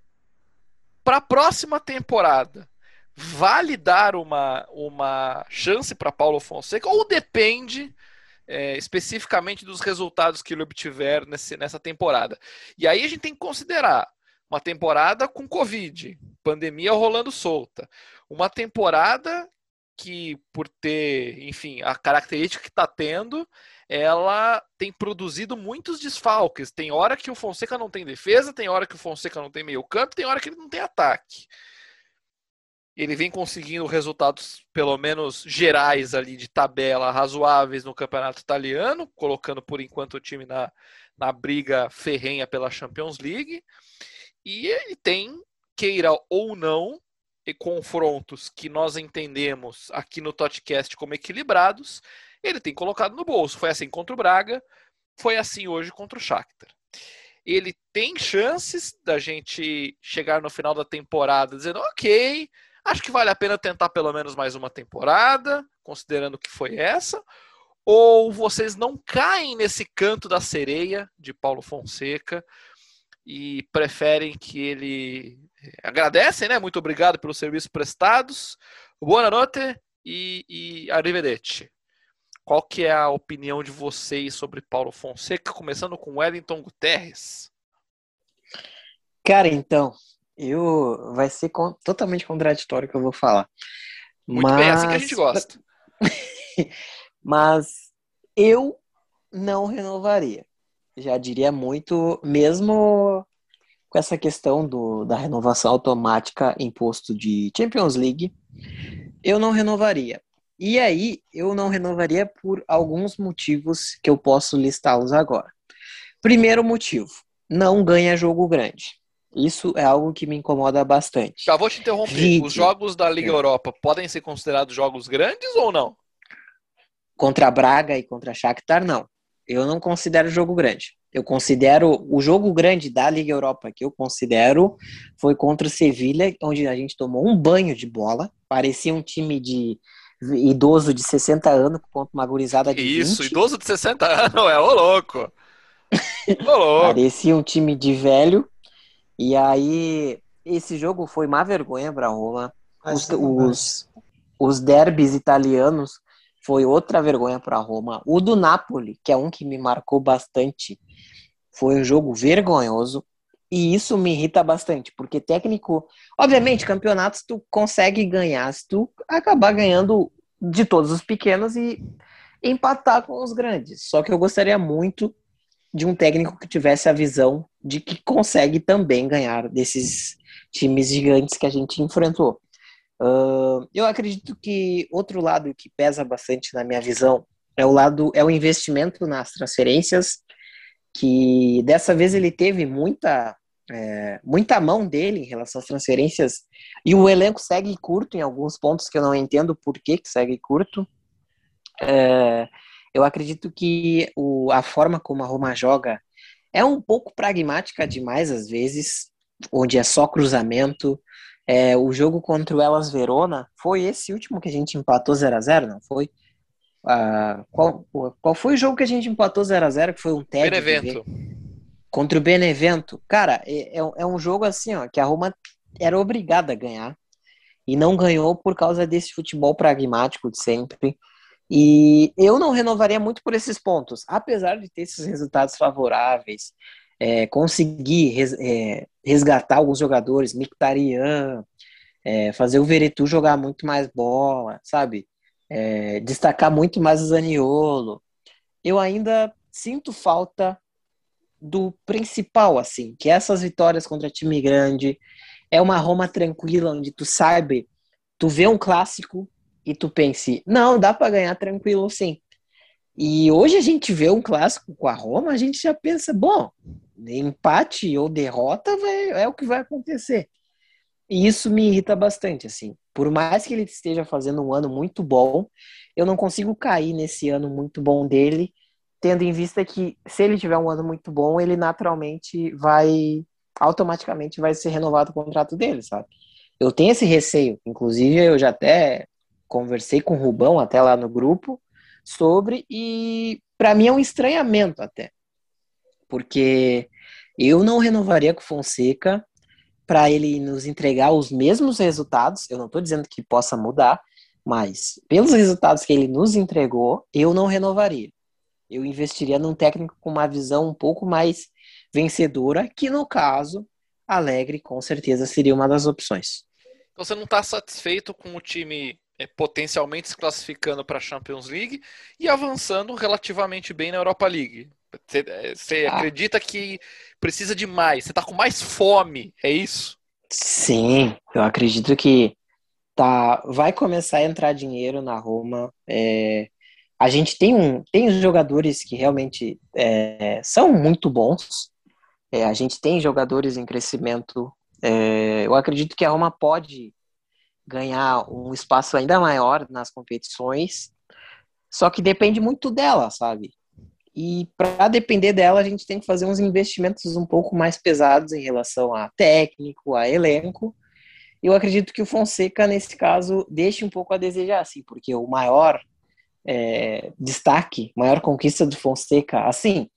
para a próxima temporada, vale dar uma, uma chance para Paulo Fonseca ou depende é, especificamente dos resultados que ele obtiver nesse, nessa temporada. E aí a gente tem que considerar uma temporada com Covid, pandemia rolando solta, uma temporada que, por ter, enfim, a característica que está tendo, ela tem produzido muitos desfalques. Tem hora que o Fonseca não tem defesa, tem hora que o Fonseca não tem meio campo, tem hora que ele não tem ataque ele vem conseguindo resultados, pelo menos gerais ali de tabela, razoáveis no campeonato italiano, colocando por enquanto o time na, na briga ferrenha pela Champions League. E ele tem, queira ou não, e confrontos que nós entendemos aqui no Totcast como equilibrados, ele tem colocado no bolso. Foi assim contra o Braga, foi assim hoje contra o Shakhtar. Ele tem chances da gente chegar no final da temporada dizendo, ok, Acho que vale a pena tentar pelo menos mais uma temporada, considerando que foi essa. Ou vocês não caem nesse canto da sereia de Paulo Fonseca e preferem que ele eh, agradecem, né? Muito obrigado pelos serviços prestados. Boa noite e, e arrivederci. Qual que é a opinião de vocês sobre Paulo Fonseca, começando com Wellington Guterres? Cara, então, eu vai ser com, totalmente contraditório o que eu vou falar. Muito Mas... bem, é assim que a gente gosta. Mas eu não renovaria. Já diria muito, mesmo com essa questão do, da renovação automática em posto de Champions League, eu não renovaria. E aí, eu não renovaria por alguns motivos que eu posso listá-los agora. Primeiro motivo, não ganha jogo grande. Isso é algo que me incomoda bastante. Já vou te interromper. Vídeo. Os jogos da Liga Europa podem ser considerados jogos grandes ou não? Contra Braga e contra Shakhtar, não. Eu não considero jogo grande. Eu considero o jogo grande da Liga Europa que eu considero foi contra o Sevilha, onde a gente tomou um banho de bola. Parecia um time de idoso de 60 anos contra uma gurizada de Isso, 20. idoso de 60 anos, é ô louco. Ô louco. Parecia um time de velho e aí, esse jogo foi uma vergonha para Roma. Os, os, os derbys italianos foi outra vergonha para Roma. O do Napoli, que é um que me marcou bastante, foi um jogo vergonhoso. E isso me irrita bastante, porque técnico, obviamente, campeonatos tu consegue ganhar se tu acabar ganhando de todos os pequenos e empatar com os grandes. Só que eu gostaria muito de um técnico que tivesse a visão de que consegue também ganhar desses times gigantes que a gente enfrentou. Eu acredito que outro lado que pesa bastante na minha visão é o lado é o investimento nas transferências, que dessa vez ele teve muita é, muita mão dele em relação às transferências e o elenco segue curto em alguns pontos que eu não entendo por que, que segue curto. É, eu acredito que o, a forma como a Roma joga é um pouco pragmática demais às vezes, onde é só cruzamento. É, o jogo contra o Elas Verona foi esse último que a gente empatou 0 a 0 não foi? Ah, qual, qual foi o jogo que a gente empatou 0 a 0 que foi um teste Benevento. Contra o Benevento. Cara, é, é, é um jogo assim, ó, que a Roma era obrigada a ganhar e não ganhou por causa desse futebol pragmático de sempre. E eu não renovaria muito por esses pontos, apesar de ter esses resultados favoráveis, é, conseguir res, é, resgatar alguns jogadores, Mictarian, é, fazer o Veretu jogar muito mais bola, sabe? é, destacar muito mais o Zaniolo. Eu ainda sinto falta do principal, assim, que essas vitórias contra time grande é uma Roma tranquila, onde tu sabe, tu vê um clássico e tu pense, não, dá para ganhar tranquilo sim. E hoje a gente vê um clássico com a Roma, a gente já pensa, bom, empate ou derrota é o que vai acontecer. E isso me irrita bastante, assim. Por mais que ele esteja fazendo um ano muito bom, eu não consigo cair nesse ano muito bom dele, tendo em vista que se ele tiver um ano muito bom, ele naturalmente vai automaticamente vai ser renovado o contrato dele, sabe? Eu tenho esse receio, inclusive eu já até conversei com o Rubão até lá no grupo sobre e para mim é um estranhamento até. Porque eu não renovaria com o Fonseca para ele nos entregar os mesmos resultados. Eu não estou dizendo que possa mudar, mas pelos resultados que ele nos entregou, eu não renovaria. Eu investiria num técnico com uma visão um pouco mais vencedora, que no caso, Alegre com certeza seria uma das opções. Então você não está satisfeito com o time é, potencialmente se classificando para a Champions League e avançando relativamente bem na Europa League? Você, é, ah. acredita que precisa de mais? Você está com mais fome, é isso? Sim, eu acredito que tá, vai começar a entrar dinheiro na Roma. É, a gente tem, um, tem jogadores que realmente é, são muito bons. É, a gente tem jogadores em crescimento. É, eu acredito que a Roma pode ganhar um espaço ainda maior nas competições. Só que depende muito dela, sabe? E para depender dela, a gente tem que fazer uns investimentos um pouco mais pesados em relação a técnico, a elenco. Eu acredito que o Fonseca, nesse caso, deixe um pouco a desejar, assim, porque o maior é, destaque, maior conquista do Fonseca, assim,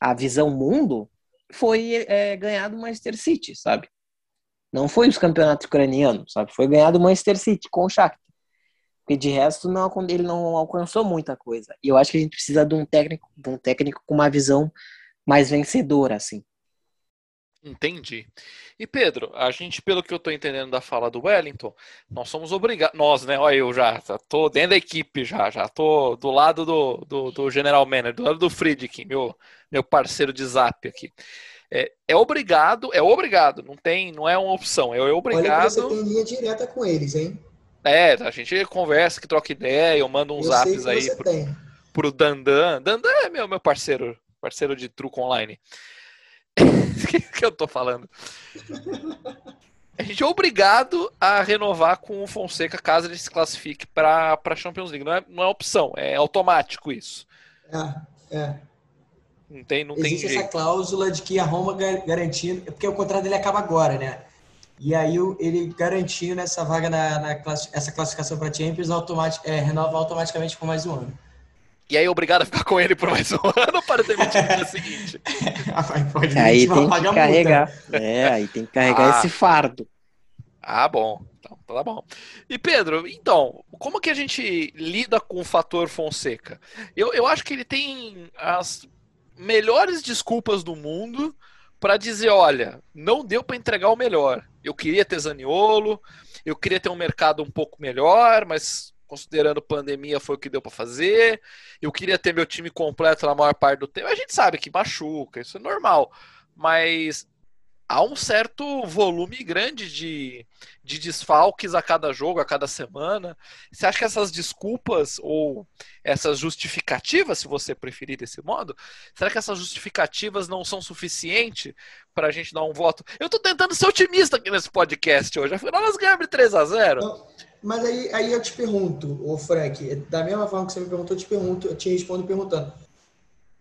a visão mundo, foi é, ganhar do Manchester City, sabe? Não foi os campeonatos ucranianos, sabe? Foi ganhar do Manchester City com o Shakhtar. Porque de resto não, ele não alcançou muita coisa. E eu acho que a gente precisa de um técnico, de um técnico com uma visão mais vencedora, assim. Entendi. E Pedro, a gente, pelo que eu estou entendendo da fala do Wellington, nós somos obrigados, nós, né? Olha, eu já, já tô dentro da equipe, já, já tô do lado do, do, do General Manager, do lado do Friedkin, meu, meu parceiro de zap aqui. É, é, obrigado, é obrigado, não tem, não é uma opção, é obrigado. Olha que você tem linha direta com eles, hein? É, a gente conversa, que troca ideia, eu mando uns eu zaps aí pro, pro Dandan. Dandan é meu, meu parceiro, parceiro de truco online. O que, que eu tô falando? A gente é obrigado a renovar com o Fonseca caso ele se classifique para a Champions League. Não é, não é opção, é automático isso. É, é. Não tem, não Existe tem essa cláusula de que a Roma garantindo. Porque o contrato dele acaba agora, né? E aí ele garantindo essa vaga na, na class, essa classificação para Champions automatic, é, renova automaticamente por mais um ano. E aí obrigado a ficar com ele por mais um ano para demitir no dia seguinte. Pode aí tem que carregar. É, aí tem que carregar ah. esse fardo. Ah, bom. Então, tá bom. E Pedro, então, como que a gente lida com o fator Fonseca? Eu, eu acho que ele tem as melhores desculpas do mundo para dizer, olha, não deu para entregar o melhor. Eu queria ter Zaniolo, eu queria ter um mercado um pouco melhor, mas considerando pandemia foi o que deu para fazer. Eu queria ter meu time completo na maior parte do tempo. A gente sabe que machuca, isso é normal. Mas há um certo volume grande de, de desfalques a cada jogo, a cada semana. Você acha que essas desculpas ou essas justificativas, se você preferir desse modo, será que essas justificativas não são suficientes para a gente dar um voto? Eu estou tentando ser otimista aqui nesse podcast hoje. Afinal, nós ganhamos de 3 a 0 não, Mas aí, aí eu te pergunto, ô Frank, da mesma forma que você me perguntou, eu te pergunto, eu te respondo perguntando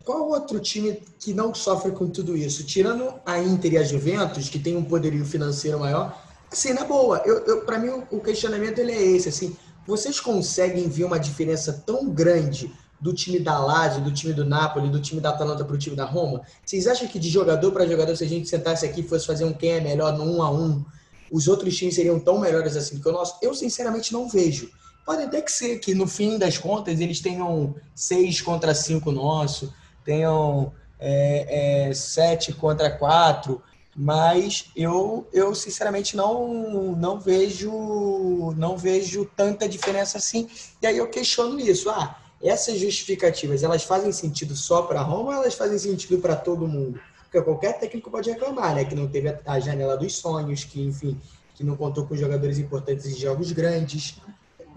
qual outro time que não sofre com tudo isso? Tirando a Inter e a Juventus, que tem um poderio financeiro maior, assim, na boa, eu, eu para mim o questionamento ele é esse, assim, vocês conseguem ver uma diferença tão grande do time da Lazio, do time do Napoli, do time da Atalanta para o time da Roma? Vocês acham que de jogador para jogador, se a gente sentasse aqui e fosse fazer um quem é melhor no um a um, os outros times seriam tão melhores assim do que o nosso? Eu sinceramente não vejo. Pode até que ser que no fim das contas eles tenham seis contra cinco nosso, tenham é, é, sete contra quatro, mas eu, eu sinceramente não, não vejo não vejo tanta diferença assim. E aí eu questiono isso. Ah, essas justificativas, elas fazem sentido só para Roma ou elas fazem sentido para todo mundo? Porque qualquer técnico pode reclamar, né? Que não teve a janela dos sonhos, que, enfim, que não contou com jogadores importantes em jogos grandes.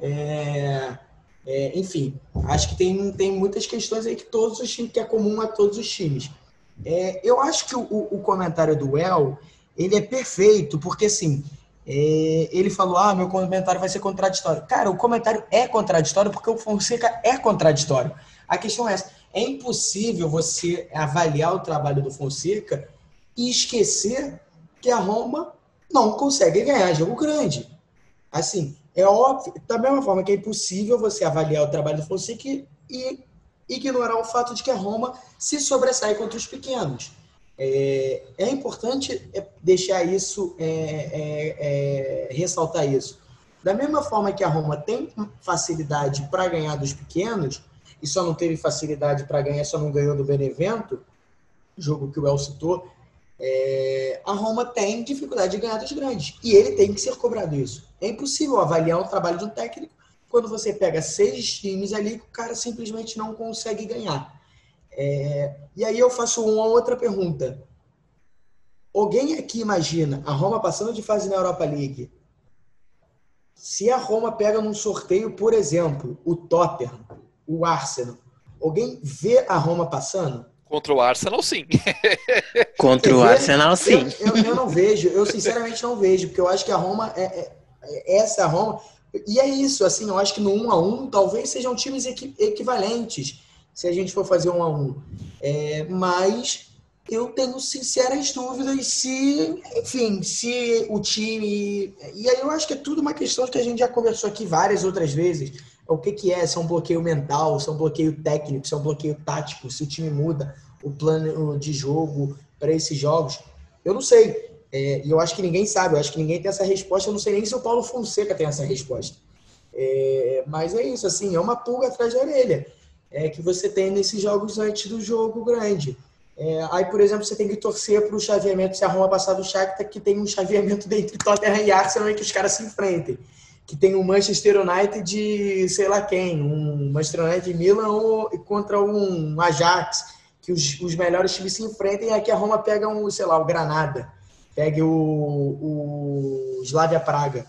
É, é, enfim, acho que tem, tem muitas questões aí que todos os times, que é comum a todos os times. É, eu acho que o, o, comentário do El, ele é perfeito, porque assim, é, ele falou, ah, meu comentário vai ser contraditório. Cara, o comentário é contraditório porque o Fonseca é contraditório. A questão é essa, é impossível você avaliar o trabalho do Fonseca e esquecer que a Roma não consegue ganhar jogo grande. Assim, é óbvio, da mesma forma que é impossível você avaliar o trabalho do Fonseca e ignorar o fato de que a Roma se sobressai contra os pequenos. É, é importante é, deixar isso, é, é, é, ressaltar isso. Da mesma forma que a Roma tem facilidade para ganhar dos pequenos, e só não teve facilidade para ganhar, só não ganhou do Benevento, jogo que o El citou, é, a Roma tem dificuldade de ganhar dos grandes. E ele tem que ser cobrado isso. É impossível avaliar o trabalho de um técnico quando você pega seis times ali que o cara simplesmente não consegue ganhar. É, e aí eu faço uma outra pergunta. Alguém aqui imagina a Roma passando de fase na Europa League? Se a Roma pega num sorteio, por exemplo, o Tottenham, o Arsenal, alguém vê a Roma passando? Contra o Arsenal, sim. Contra o Arsenal, sim. Eu, eu, eu, não vejo, eu sinceramente não vejo, porque eu acho que a Roma é, é, é essa Roma. E é isso, assim, eu acho que no 1 a 1 talvez sejam times equi, equivalentes, se a gente for fazer 1 a 1 é, Mas eu tenho sinceras dúvidas se, enfim, se o time. E aí eu acho que é tudo uma questão que a gente já conversou aqui várias outras vezes o que, que é, se é um bloqueio mental, se é um bloqueio técnico, se é um bloqueio tático, se o time muda o plano de jogo para esses jogos. Eu não sei. É, e eu acho que ninguém sabe, eu acho que ninguém tem essa resposta. Eu não sei nem se o Paulo Fonseca tem essa resposta. É, mas é isso, assim, é uma pulga atrás da orelha é, que você tem nesses jogos antes do jogo grande. É, aí, por exemplo, você tem que torcer para o chaveamento, se a Roma passar do Shakhtar, que tem um chaveamento entre Tottenham e Arsenal e que os caras se enfrentem que tem um Manchester United de sei lá quem, um Manchester United de Milan ou, contra um Ajax, que os, os melhores times se enfrentam e aqui a Roma pega um, sei lá, o Granada, pega o, o Slavia Praga,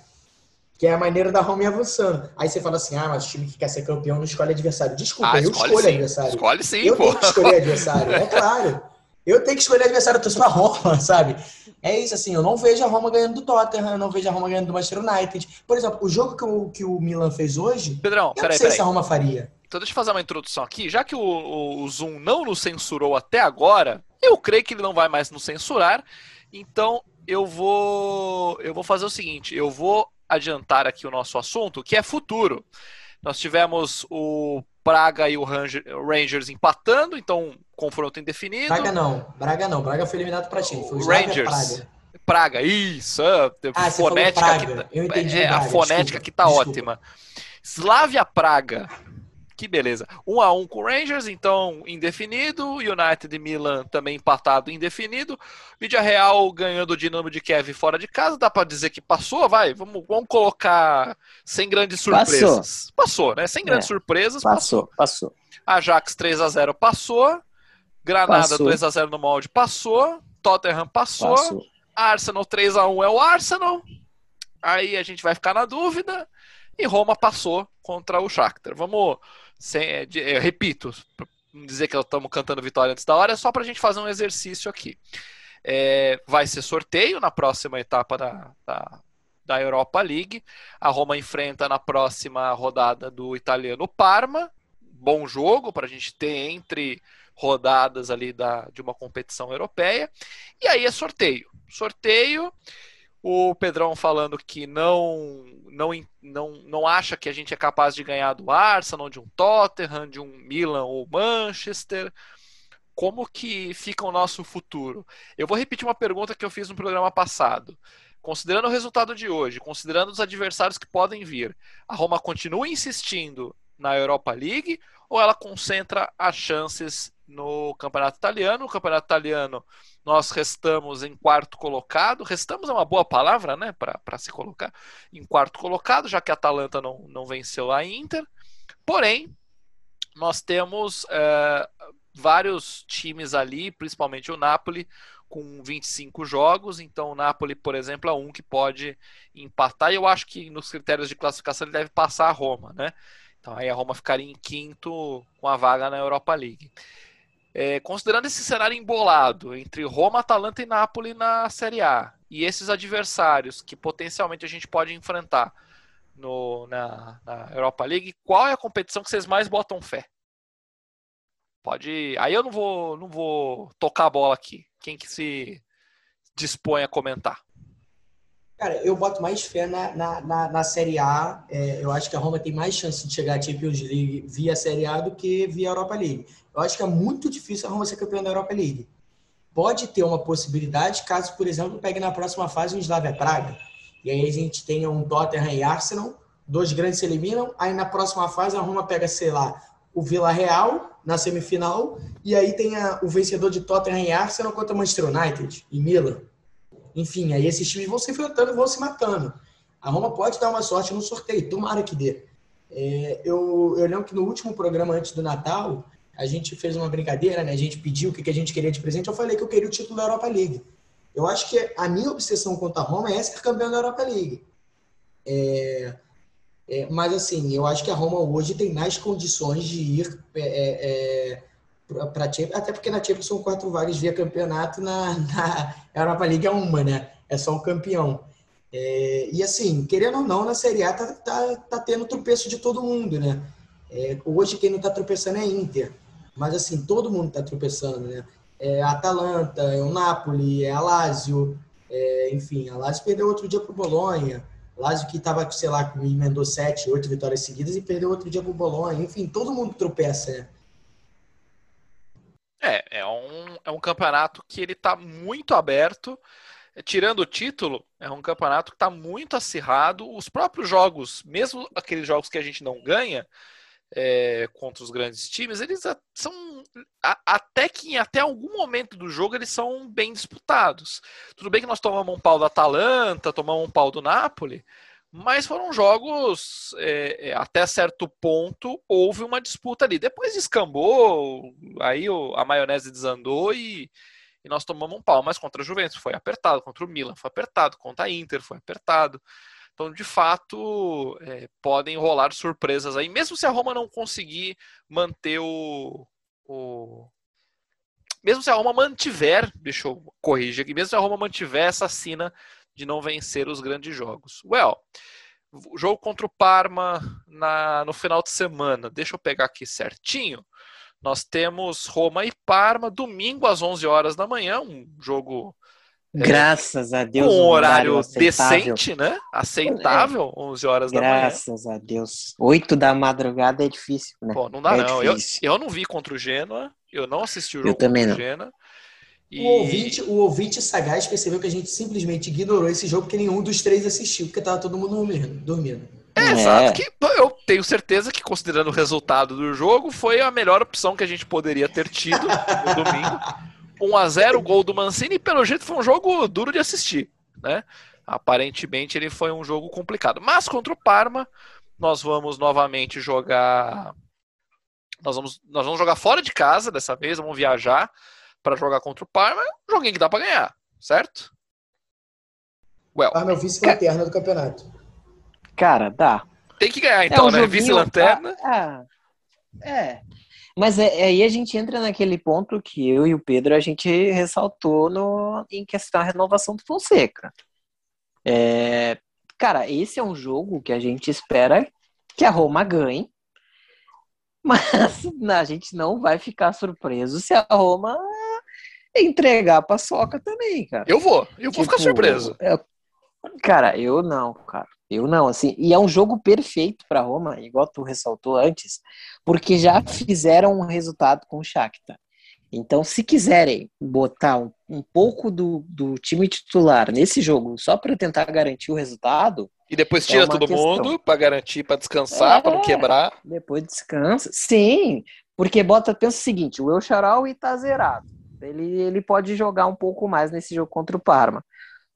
que é a maneira da Roma ir avançando. Aí você fala assim, ah, mas o time que quer ser campeão não escolhe adversário. Desculpa, ah, eu escolho sim. adversário. Escolhe sim, eu pô. que escolher adversário, é claro. Eu tenho que escolher adversário, eu torço pra Roma, sabe? É isso, assim, eu não vejo a Roma ganhando do Tottenham, eu não vejo a Roma ganhando do Manchester United. Por exemplo, o jogo que o, que o Milan fez hoje, Pedrão, eu peraí, não sei peraí. se a Roma faria. Então deixa eu fazer uma introdução aqui. Já que o, o, o Zoom não nos censurou até agora, eu creio que ele não vai mais nos censurar. Então eu vou eu vou fazer o seguinte, eu vou adiantar aqui o nosso assunto, que é futuro. Nós tivemos o Praga e o Rangers empatando, então confronto indefinido. Braga não, Braga não, Braga foi eliminado para time. Foi o Rangers. Praga. Praga, isso. Ah, fonética que, Eu entendi é, a Braga, fonética desculpa, que tá desculpa. ótima. Slavia Praga. Que beleza. 1 a 1 com o Rangers, então indefinido. United e Milan também empatado indefinido. Vídea Real ganhando o Dinamo de Kiev fora de casa. Dá pra dizer que passou, vai. Vamos, vamos colocar sem grandes surpresas. Passou, né? Sem grandes É, surpresas. Passou, passou. Ajax 3 a 0 passou. Granada Passou. 2 a 0 no molde passou. Tottenham passou. Passou. Arsenal 3 a 1 é o Arsenal. Aí a gente vai ficar na dúvida. E Roma passou contra o Shakhtar. Vamos, sem, é, eu repito, dizer que estamos cantando vitória antes da hora, é só para a gente fazer um exercício aqui. É, vai ser sorteio na próxima etapa da, da, da, Europa League. A Roma enfrenta na próxima rodada do italiano Parma. Bom jogo para a gente ter entre rodadas ali da, de uma competição europeia. E aí é sorteio. Sorteio. O Pedrão falando que não, não, não, não acha que a gente é capaz de ganhar do Arsenal, de um Tottenham, de um Milan ou Manchester. Como que fica o nosso futuro? Eu vou repetir uma pergunta que eu fiz no programa passado. Considerando o resultado de hoje, considerando os adversários que podem vir, a Roma continua insistindo na Europa League ou ela concentra as chances no Campeonato Italiano? O Campeonato Italiano nós restamos em quarto colocado. Restamos é uma boa palavra, né, para se colocar em quarto colocado, já que a Atalanta não, não venceu a Inter. Porém, nós temos é, vários times ali, principalmente o Napoli, com 25 jogos. Então, o Napoli, por exemplo, é um que pode empatar. E eu acho que nos critérios de classificação ele deve passar a Roma, né? Então, aí a Roma ficaria em quinto com a vaga na Europa League. É, considerando esse cenário embolado entre Roma, Atalanta e Nápoles na Série A, e esses adversários que potencialmente a gente pode enfrentar no, na, na, Europa League, qual é a competição que vocês mais botam fé? Pode. Aí eu não vou, não vou tocar a bola aqui. Quem que se dispõe a comentar? Cara, eu boto mais fé na, na, na, na Série A. É, eu acho que a Roma tem mais chance de chegar à Champions League via Série A do que via Europa League. Eu acho que é muito difícil a Roma ser campeão da Europa League. Pode ter uma possibilidade caso, por exemplo, pegue na próxima fase o Slavia Praga. E aí a gente tenha um Tottenham e Arsenal, dois grandes se eliminam, aí na próxima fase a Roma pega, sei lá, o Vila Real na semifinal, e aí tem a, o vencedor de Tottenham e Arsenal contra o Manchester United e Milan. Enfim, aí esses times vão se enfrentando vão se matando. A Roma pode dar uma sorte no sorteio, tomara que dê. É, eu, eu lembro que no último programa antes do Natal, a gente fez uma brincadeira, né? A gente pediu o que a gente queria de presente. Eu falei que eu queria o título da Europa League. Eu acho que a minha obsessão quanto a Roma é ser campeão da Europa League. É, é, mas, assim, eu acho que a Roma hoje tem mais condições de ir é, é para Champions, até porque na Champions são quatro vagas via campeonato, na, na Europa League é uma, né? É só o campeão. É, e assim, querendo ou não, na Série A tá, tá, tá tendo tropeço de todo mundo, né? É, hoje quem não tá tropeçando é Inter. Mas assim, todo mundo tá tropeçando, né? É a Atalanta, é o Napoli, é a Lazio, é, enfim, a Lazio perdeu outro dia pro Bolonha. Lazio que tava, sei lá, emendou sete, oito vitórias seguidas e perdeu outro dia pro Bolonha. Enfim, todo mundo tropeça, né? É, é um, é um campeonato que ele está muito aberto. Tirando o título, é um campeonato que está muito acirrado. Os próprios jogos, mesmo aqueles jogos que a gente não ganha é, contra os grandes times, eles são a, até que em até algum momento do jogo eles são bem disputados. Tudo bem que nós tomamos um pau do Atalanta, tomamos um pau do Napoli, mas foram jogos é, é, até certo ponto houve uma disputa ali. Depois descambou, aí a maionese desandou e, e, nós tomamos um pau. Mas contra a Juventus foi apertado, contra o Milan foi apertado, contra a Inter foi apertado. Então, de fato, é, podem rolar surpresas aí, mesmo se a Roma não conseguir manter o, o mesmo se a Roma mantiver, deixa eu corrigir aqui, mesmo se a Roma mantiver essa sina de não vencer os grandes jogos. Well, o jogo contra o Parma na, no final de semana, deixa eu pegar aqui certinho. Nós temos Roma e Parma, domingo às 11 horas da manhã, um jogo. É, Graças é, a Deus. Um horário, horário decente, né? Aceitável, é. 11 horas Graças da manhã. Graças a Deus. 8 da madrugada é difícil, né? Pô, não dá é não. Eu, eu não vi contra o Genoa, eu não assisti o jogo eu também contra o Genoa. E... O, ouvinte, o ouvinte sagaz percebeu que a gente simplesmente ignorou esse jogo porque nenhum dos três assistiu, porque tava todo mundo dormindo. dormindo. É, é, exato. Que eu tenho certeza que, considerando o resultado do jogo, foi a melhor opção que a gente poderia ter tido no domingo. 1 a 0 gol do Mancini, e pelo jeito foi um jogo duro de assistir, né? Aparentemente ele foi um jogo complicado. Mas contra o Parma, nós vamos novamente jogar. Nós vamos, nós vamos jogar fora de casa dessa vez, vamos viajar para jogar contra o Parma, é um joguinho que dá para ganhar, certo? Well, Parma é o vice-lanterna do campeonato. Cara, dá. Tem que ganhar então, é um né? Vice-lanterna. Ah, ah, é. Mas é, é, aí a gente entra naquele ponto que eu e o Pedro a gente ressaltou no, em questão da renovação do Fonseca. É, cara, esse é um jogo que a gente espera que a Roma ganhe, mas a gente não vai ficar surpreso se a Roma entregar a paçoca também, cara. Eu vou, eu vou tipo, ficar surpreso. É, cara, eu não, cara. Eu não, assim, e é um jogo perfeito para Roma, igual tu ressaltou antes, porque já fizeram um resultado com o Shakhtar. Então, se quiserem botar um, um pouco do, do, time titular nesse jogo só para tentar garantir o resultado. E depois tira é todo questão. mundo para garantir, para descansar, é, para não quebrar. Depois descansa. Sim, porque bota, pensa o seguinte: o El Charal tá zerado. Ele, ele pode jogar um pouco mais nesse jogo contra o Parma.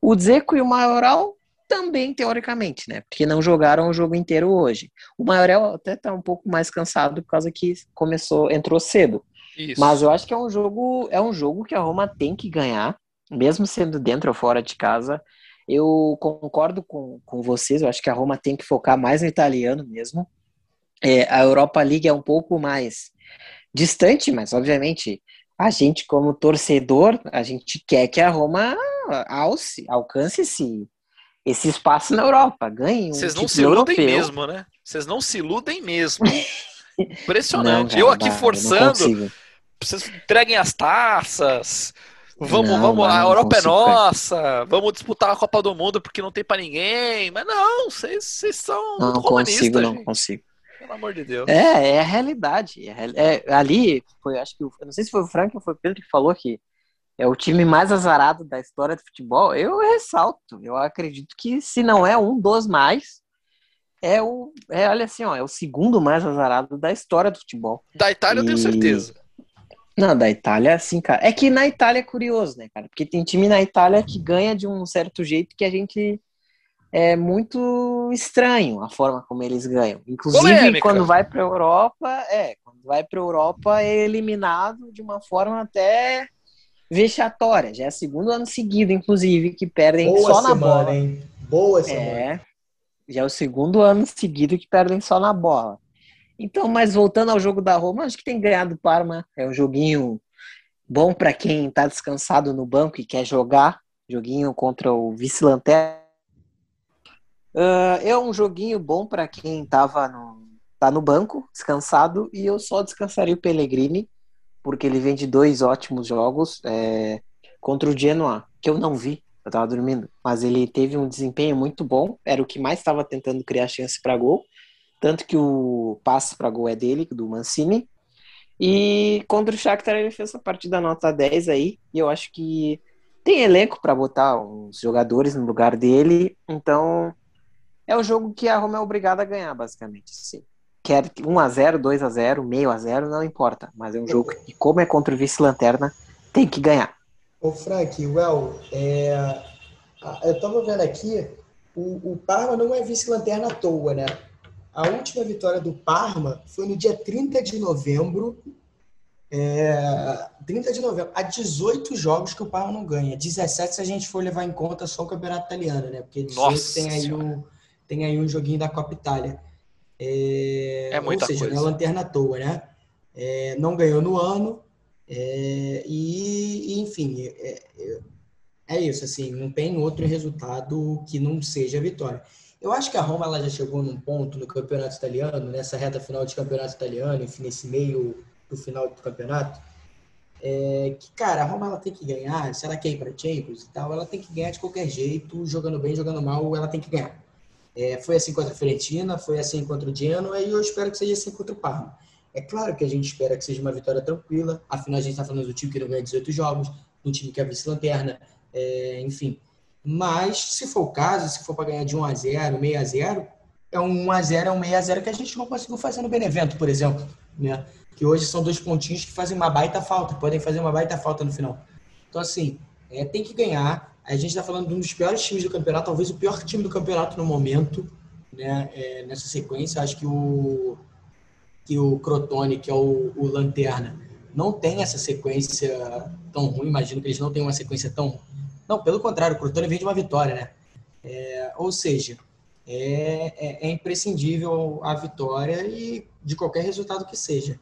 O Dzeko e o Maioral também teoricamente, né? Porque não jogaram o jogo inteiro hoje. O Maioral até tá um pouco mais cansado por causa que começou, entrou cedo. Isso. Mas eu acho que é um jogo, é um jogo que a Roma tem que ganhar, mesmo sendo dentro ou fora de casa. Eu concordo com, com vocês, eu acho que a Roma tem que focar mais no italiano mesmo. É, a Europa League é um pouco mais distante, mas obviamente a gente, como torcedor, a gente quer que a Roma alce, alcance esse, esse espaço na Europa, ganhe um Vocês não se iludem europeu. mesmo, né? Vocês não se iludem mesmo. Impressionante. Não, cara, eu aqui forçando, vocês entreguem as taças. Vamos, não, vamos, a Europa é consigo, é nossa. Cara. Vamos disputar a Copa do Mundo porque não tem para ninguém. Mas não, vocês, vocês são não consigo, não consigo. Pelo amor de Deus. É, é a realidade. É, é, ali, foi, acho que, eu não sei se foi o Frank ou foi o Pedro que falou que é o time mais azarado da história do futebol. Eu ressalto. Eu acredito que se não é um dos mais, é o, é, olha assim, ó, é o segundo mais azarado da história do futebol. Da Itália e... eu tenho certeza. Não, da Itália, assim, cara. É que na Itália é curioso, né, cara? Porque tem time na Itália que ganha de um certo jeito que a gente é muito estranho a forma como eles ganham. Inclusive, Polêmica. quando vai para Europa, é, quando vai para Europa é eliminado de uma forma até vexatória. Já é o segundo ano seguido, inclusive, que perdem Boa só semana, na bola. Hein? Boa semana. É, já é o segundo ano seguido que perdem só na bola. Então, mas voltando ao jogo da Roma, acho que tem ganhado o Parma. É um joguinho bom para quem está descansado no banco e quer jogar. Joguinho contra o vice-lanterna. Uh, é um joguinho bom para quem tava no, tá no banco, descansado, e eu só descansaria o Pellegrini, porque ele vem de dois ótimos jogos é, contra o Genoa, que eu não vi, eu tava dormindo, mas ele teve um desempenho muito bom, era o que mais estava tentando criar chance para gol, tanto que o passe para gol é dele, do Mancini, e contra o Shakhtar ele fez essa partida nota 10 aí, e eu acho que tem elenco para botar uns jogadores no lugar dele, então é o jogo que a Roma é obrigada a ganhar, basicamente, sim quer 1x0, 2x0, meio a 0, não importa. Mas é um jogo que, como é contra o vice-lanterna, tem que ganhar. Ô Frank, well, é... eu tava vendo aqui, o, o Parma não é vice-lanterna à toa, né? A última vitória do Parma foi no dia 30 de novembro. É... 30 de novembro. Há 18 jogos que o Parma não ganha. 17 se a gente for levar em conta só o campeonato italiano, né? Porque 18 Nossa tem aí, um, tem aí um joguinho da Copa Itália. É, é muita ou seja, coisa. não é lanterna à toa, né? É, não ganhou no ano. É, e, enfim, é, é, é, isso. Assim, não tem outro resultado que não seja vitória. Eu acho que a Roma ela já chegou num ponto no campeonato italiano, nessa reta final de campeonato italiano, enfim, nesse meio do final do campeonato, é, que, cara, a Roma ela tem que ganhar, se ela quer ir para Champions e tal, ela tem que ganhar de qualquer jeito, jogando bem, jogando mal, ela tem que ganhar. É, foi assim contra a Fiorentina, foi assim contra o Genoa e eu espero que seja assim contra o Parma. É claro que a gente espera que seja uma vitória tranquila, afinal a gente está falando do time que não ganha 18 jogos, um time que é vice-lanterna, é, enfim. Mas, se for o caso, se for para ganhar de 1 a 0 meio a 0 é um 1 a 0 é um meio a 0 que a gente não conseguiu fazer no Benevento, por exemplo. Né? Que hoje são dois pontinhos que fazem uma baita falta, podem fazer uma baita falta no final. Então, assim, é, tem que ganhar. A gente está falando de um dos piores times do campeonato, talvez o pior time do campeonato no momento, né? É, nessa sequência. Acho que o, que o Crotone, que é o, o Lanterna, não tem essa sequência tão ruim. Imagino que eles não tenham uma sequência tão. Não, pelo contrário, o Crotone vem de uma vitória, né? É, ou seja, é, é, é, imprescindível a vitória e de qualquer resultado que seja.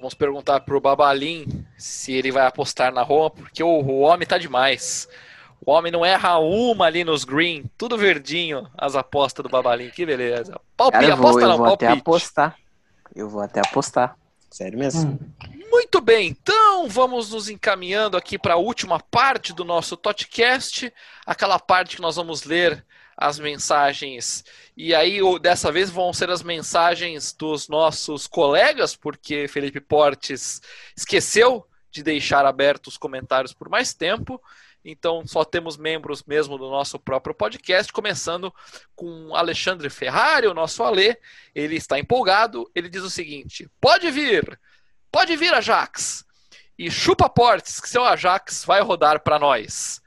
Vamos perguntar para o Babalim se ele vai apostar na Roma, porque o, o homem tá demais. O homem não erra uma ali nos green, tudo verdinho, as apostas do Babalim, que beleza. Palpite, Cara, eu vou, aposta não, eu vou palpite. até apostar. Eu vou até apostar. Sério mesmo. Hum. Muito bem, então vamos nos encaminhando aqui para a última parte do nosso podcast, aquela parte que nós vamos ler as mensagens. E aí, dessa vez, vão ser as mensagens dos nossos colegas, porque Felipe Portes esqueceu de deixar abertos os comentários por mais tempo. Então, só temos membros mesmo do nosso próprio podcast, começando com Alexandre Ferrari, o nosso Alê. Ele está empolgado. Ele diz o seguinte: pode vir! Pode vir, Ajax! E chupa portes, que seu Ajax vai rodar para nós.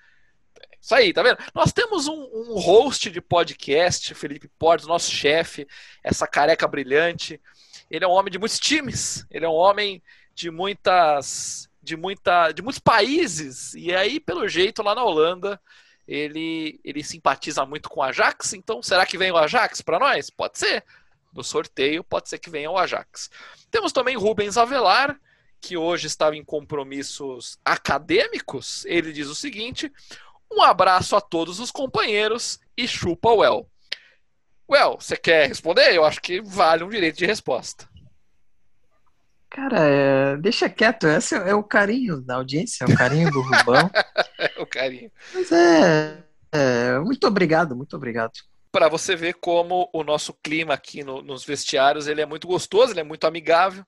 Isso aí, tá vendo? Nós temos um, um host de podcast, Felipe Portes, nosso chefe, essa careca brilhante. Ele é um homem de muitos times, ele é um homem de muitas de muita de muitos países e aí pelo jeito lá na Holanda ele ele simpatiza muito com o Ajax então será que vem o Ajax para nós pode ser no sorteio pode ser que venha o Ajax temos também Rubens Avelar, que hoje estava em compromissos acadêmicos. Ele diz o seguinte: um abraço a todos os companheiros e chupa o El. Well, você quer responder? Eu acho que vale um direito de resposta. Cara, é... deixa quieto, esse é o carinho da audiência, é o carinho do Rubão. é o carinho. Mas é... é... Muito obrigado, muito obrigado para você ver como o nosso clima aqui no, nos vestiários ele é muito gostoso, ele é muito amigável.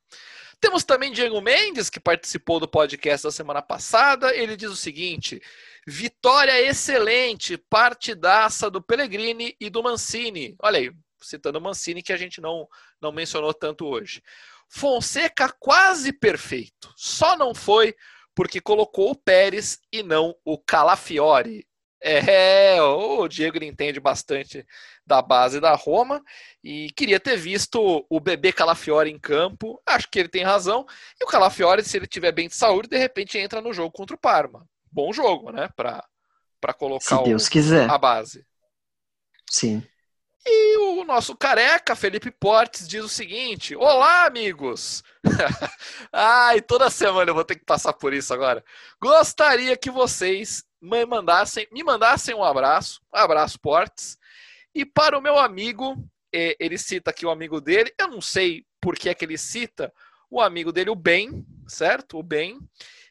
Temos também Diego Mendes, que participou do podcast da semana passada. Ele diz o seguinte: vitória excelente, partidaça do Pellegrini e do Mancini. Olha aí, citando o Mancini, que a gente não, não mencionou tanto hoje. Fonseca quase perfeito, só não foi porque colocou o Pérez e não o Calafiore. É, o Diego entende bastante da base da Roma e queria ter visto o bebê Calafiore em campo. Acho que ele tem razão. E o Calafiore, se ele tiver bem de saúde, de repente entra no jogo contra o Parma. Bom jogo, né? Para colocar se Deus o, quiser. a base. Sim. E o nosso careca, Felipe Portes, diz o seguinte: Olá, amigos! Ai, toda semana eu vou ter que passar por isso agora. Gostaria que vocês me mandassem, me mandassem um abraço, um abraço Portes. E para o meu amigo, é, ele cita aqui o amigo dele, eu não sei por que é que ele cita o amigo dele, o Ben, certo? O Ben.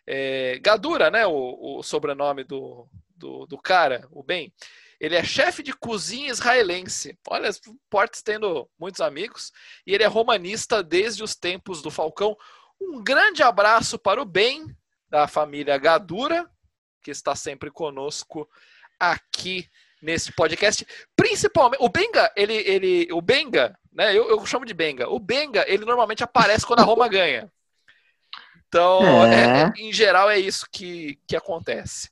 É, Gadura, né? O, o sobrenome do, do, do cara, o Ben. Ele é chefe de cozinha israelense. Olha, Portes tendo muitos amigos. E ele é romanista desde os tempos do Falcão. Um grande abraço para o bem da família Gadura, que está sempre conosco aqui nesse podcast. Principalmente, o Benga, ele, ele, o Benga, né? Eu, eu chamo de Benga. O Benga, ele normalmente aparece quando a Roma ganha. Então, é. É, em geral, é isso que, que acontece.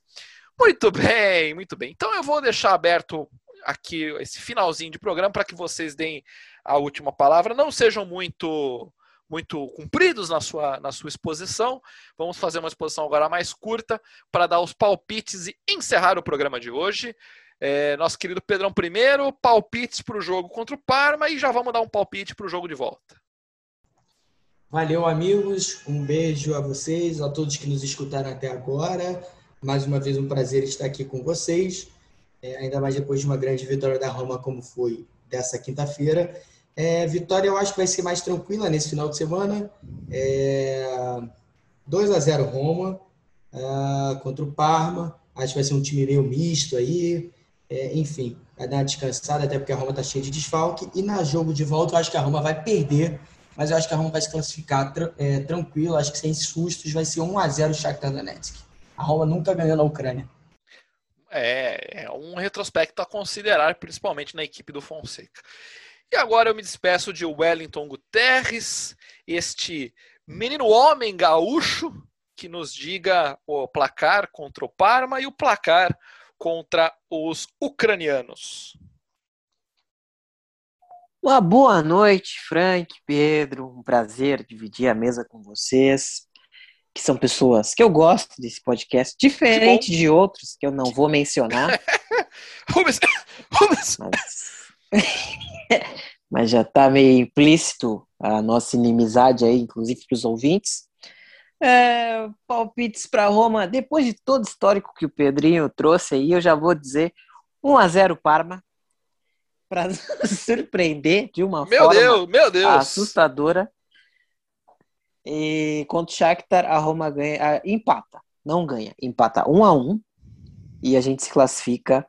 Muito bem, muito bem. Então eu vou deixar aberto aqui esse finalzinho de programa para que vocês deem a última palavra. Não sejam muito muito compridos na sua, na sua exposição. Vamos fazer uma exposição agora mais curta para dar os palpites e encerrar o programa de hoje. É, nosso querido Pedrão primeiro, palpites para o jogo contra o Parma e já vamos dar um palpite para o jogo de volta. Valeu, amigos. Um beijo a vocês, a todos que nos escutaram até agora. Mais uma vez, um prazer estar aqui com vocês, é, ainda mais depois de uma grande vitória da Roma, como foi dessa quinta-feira. É, vitória eu acho que vai ser mais tranquila nesse final de semana. É, 2 a 0 Roma uh, contra o Parma. Acho que vai ser um time meio misto aí. É, enfim, vai dar uma descansada, até porque a Roma está cheia de desfalque. E na jogo de volta, eu acho que a Roma vai perder, mas eu acho que a Roma vai se classificar é, tranquilo. Acho que sem sustos vai ser 1 a 0 o Shakhtar Donetsk. A Roma nunca ganhou na Ucrânia. É, é um retrospecto a considerar, principalmente na equipe do Fonseca. E agora eu me despeço de Wellington Guterres, este menino homem gaúcho que nos diga o placar contra o Parma e o placar contra os ucranianos. Uma boa noite, Frank, Pedro. Um prazer dividir a mesa com vocês que são pessoas que eu gosto desse podcast, diferente de outros que eu não vou mencionar. Rubens, Rubens. Mas... Mas já está meio implícito a nossa inimizade aí, inclusive para os ouvintes. É, palpites para Roma, depois de todo o histórico que o Pedrinho trouxe aí, eu já vou dizer 1 a 0 Parma para surpreender de uma meu forma Deus, meu Deus. assustadora. E contra o Shakhtar, a Roma ganha, empata, não ganha, empata 1 a 1 e a gente se classifica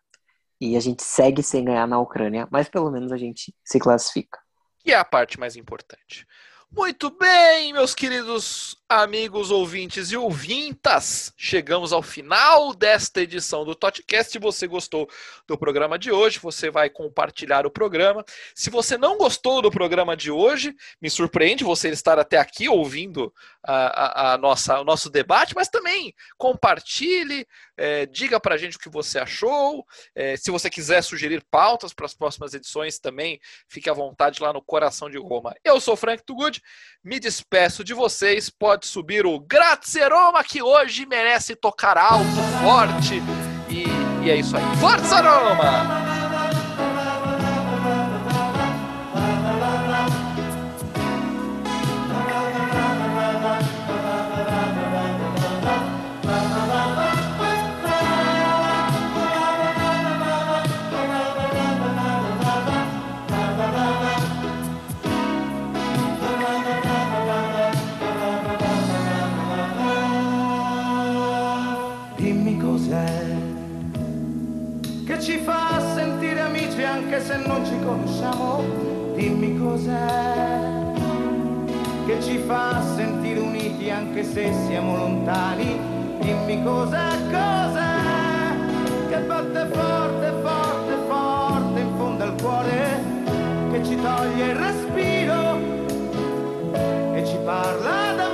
e a gente segue sem ganhar na Ucrânia, mas pelo menos a gente se classifica. Que é a parte mais importante. Muito bem, meus queridos amigos ouvintes e ouvintas, chegamos ao final desta edição do Totcast. Se você gostou do programa de hoje, você vai compartilhar o programa. Se você não gostou do programa de hoje, me surpreende você estar até aqui ouvindo a, a, a nossa, o nosso debate, mas também compartilhe, é, diga para a gente o que você achou. É, se você quiser sugerir pautas para as próximas edições, também fique à vontade lá no Coração de Roma. Eu sou Frank Tugud, me despeço de vocês. Pode subir o Grazie Roma, que hoje merece tocar alto, forte. E, e é isso aí. Forza Roma! conosciamo, dimmi cos'è che ci fa sentire uniti anche se siamo lontani, dimmi cos'è, cos'è che batte forte, forte, forte in fondo al cuore, che ci toglie il respiro e ci parla d'amore.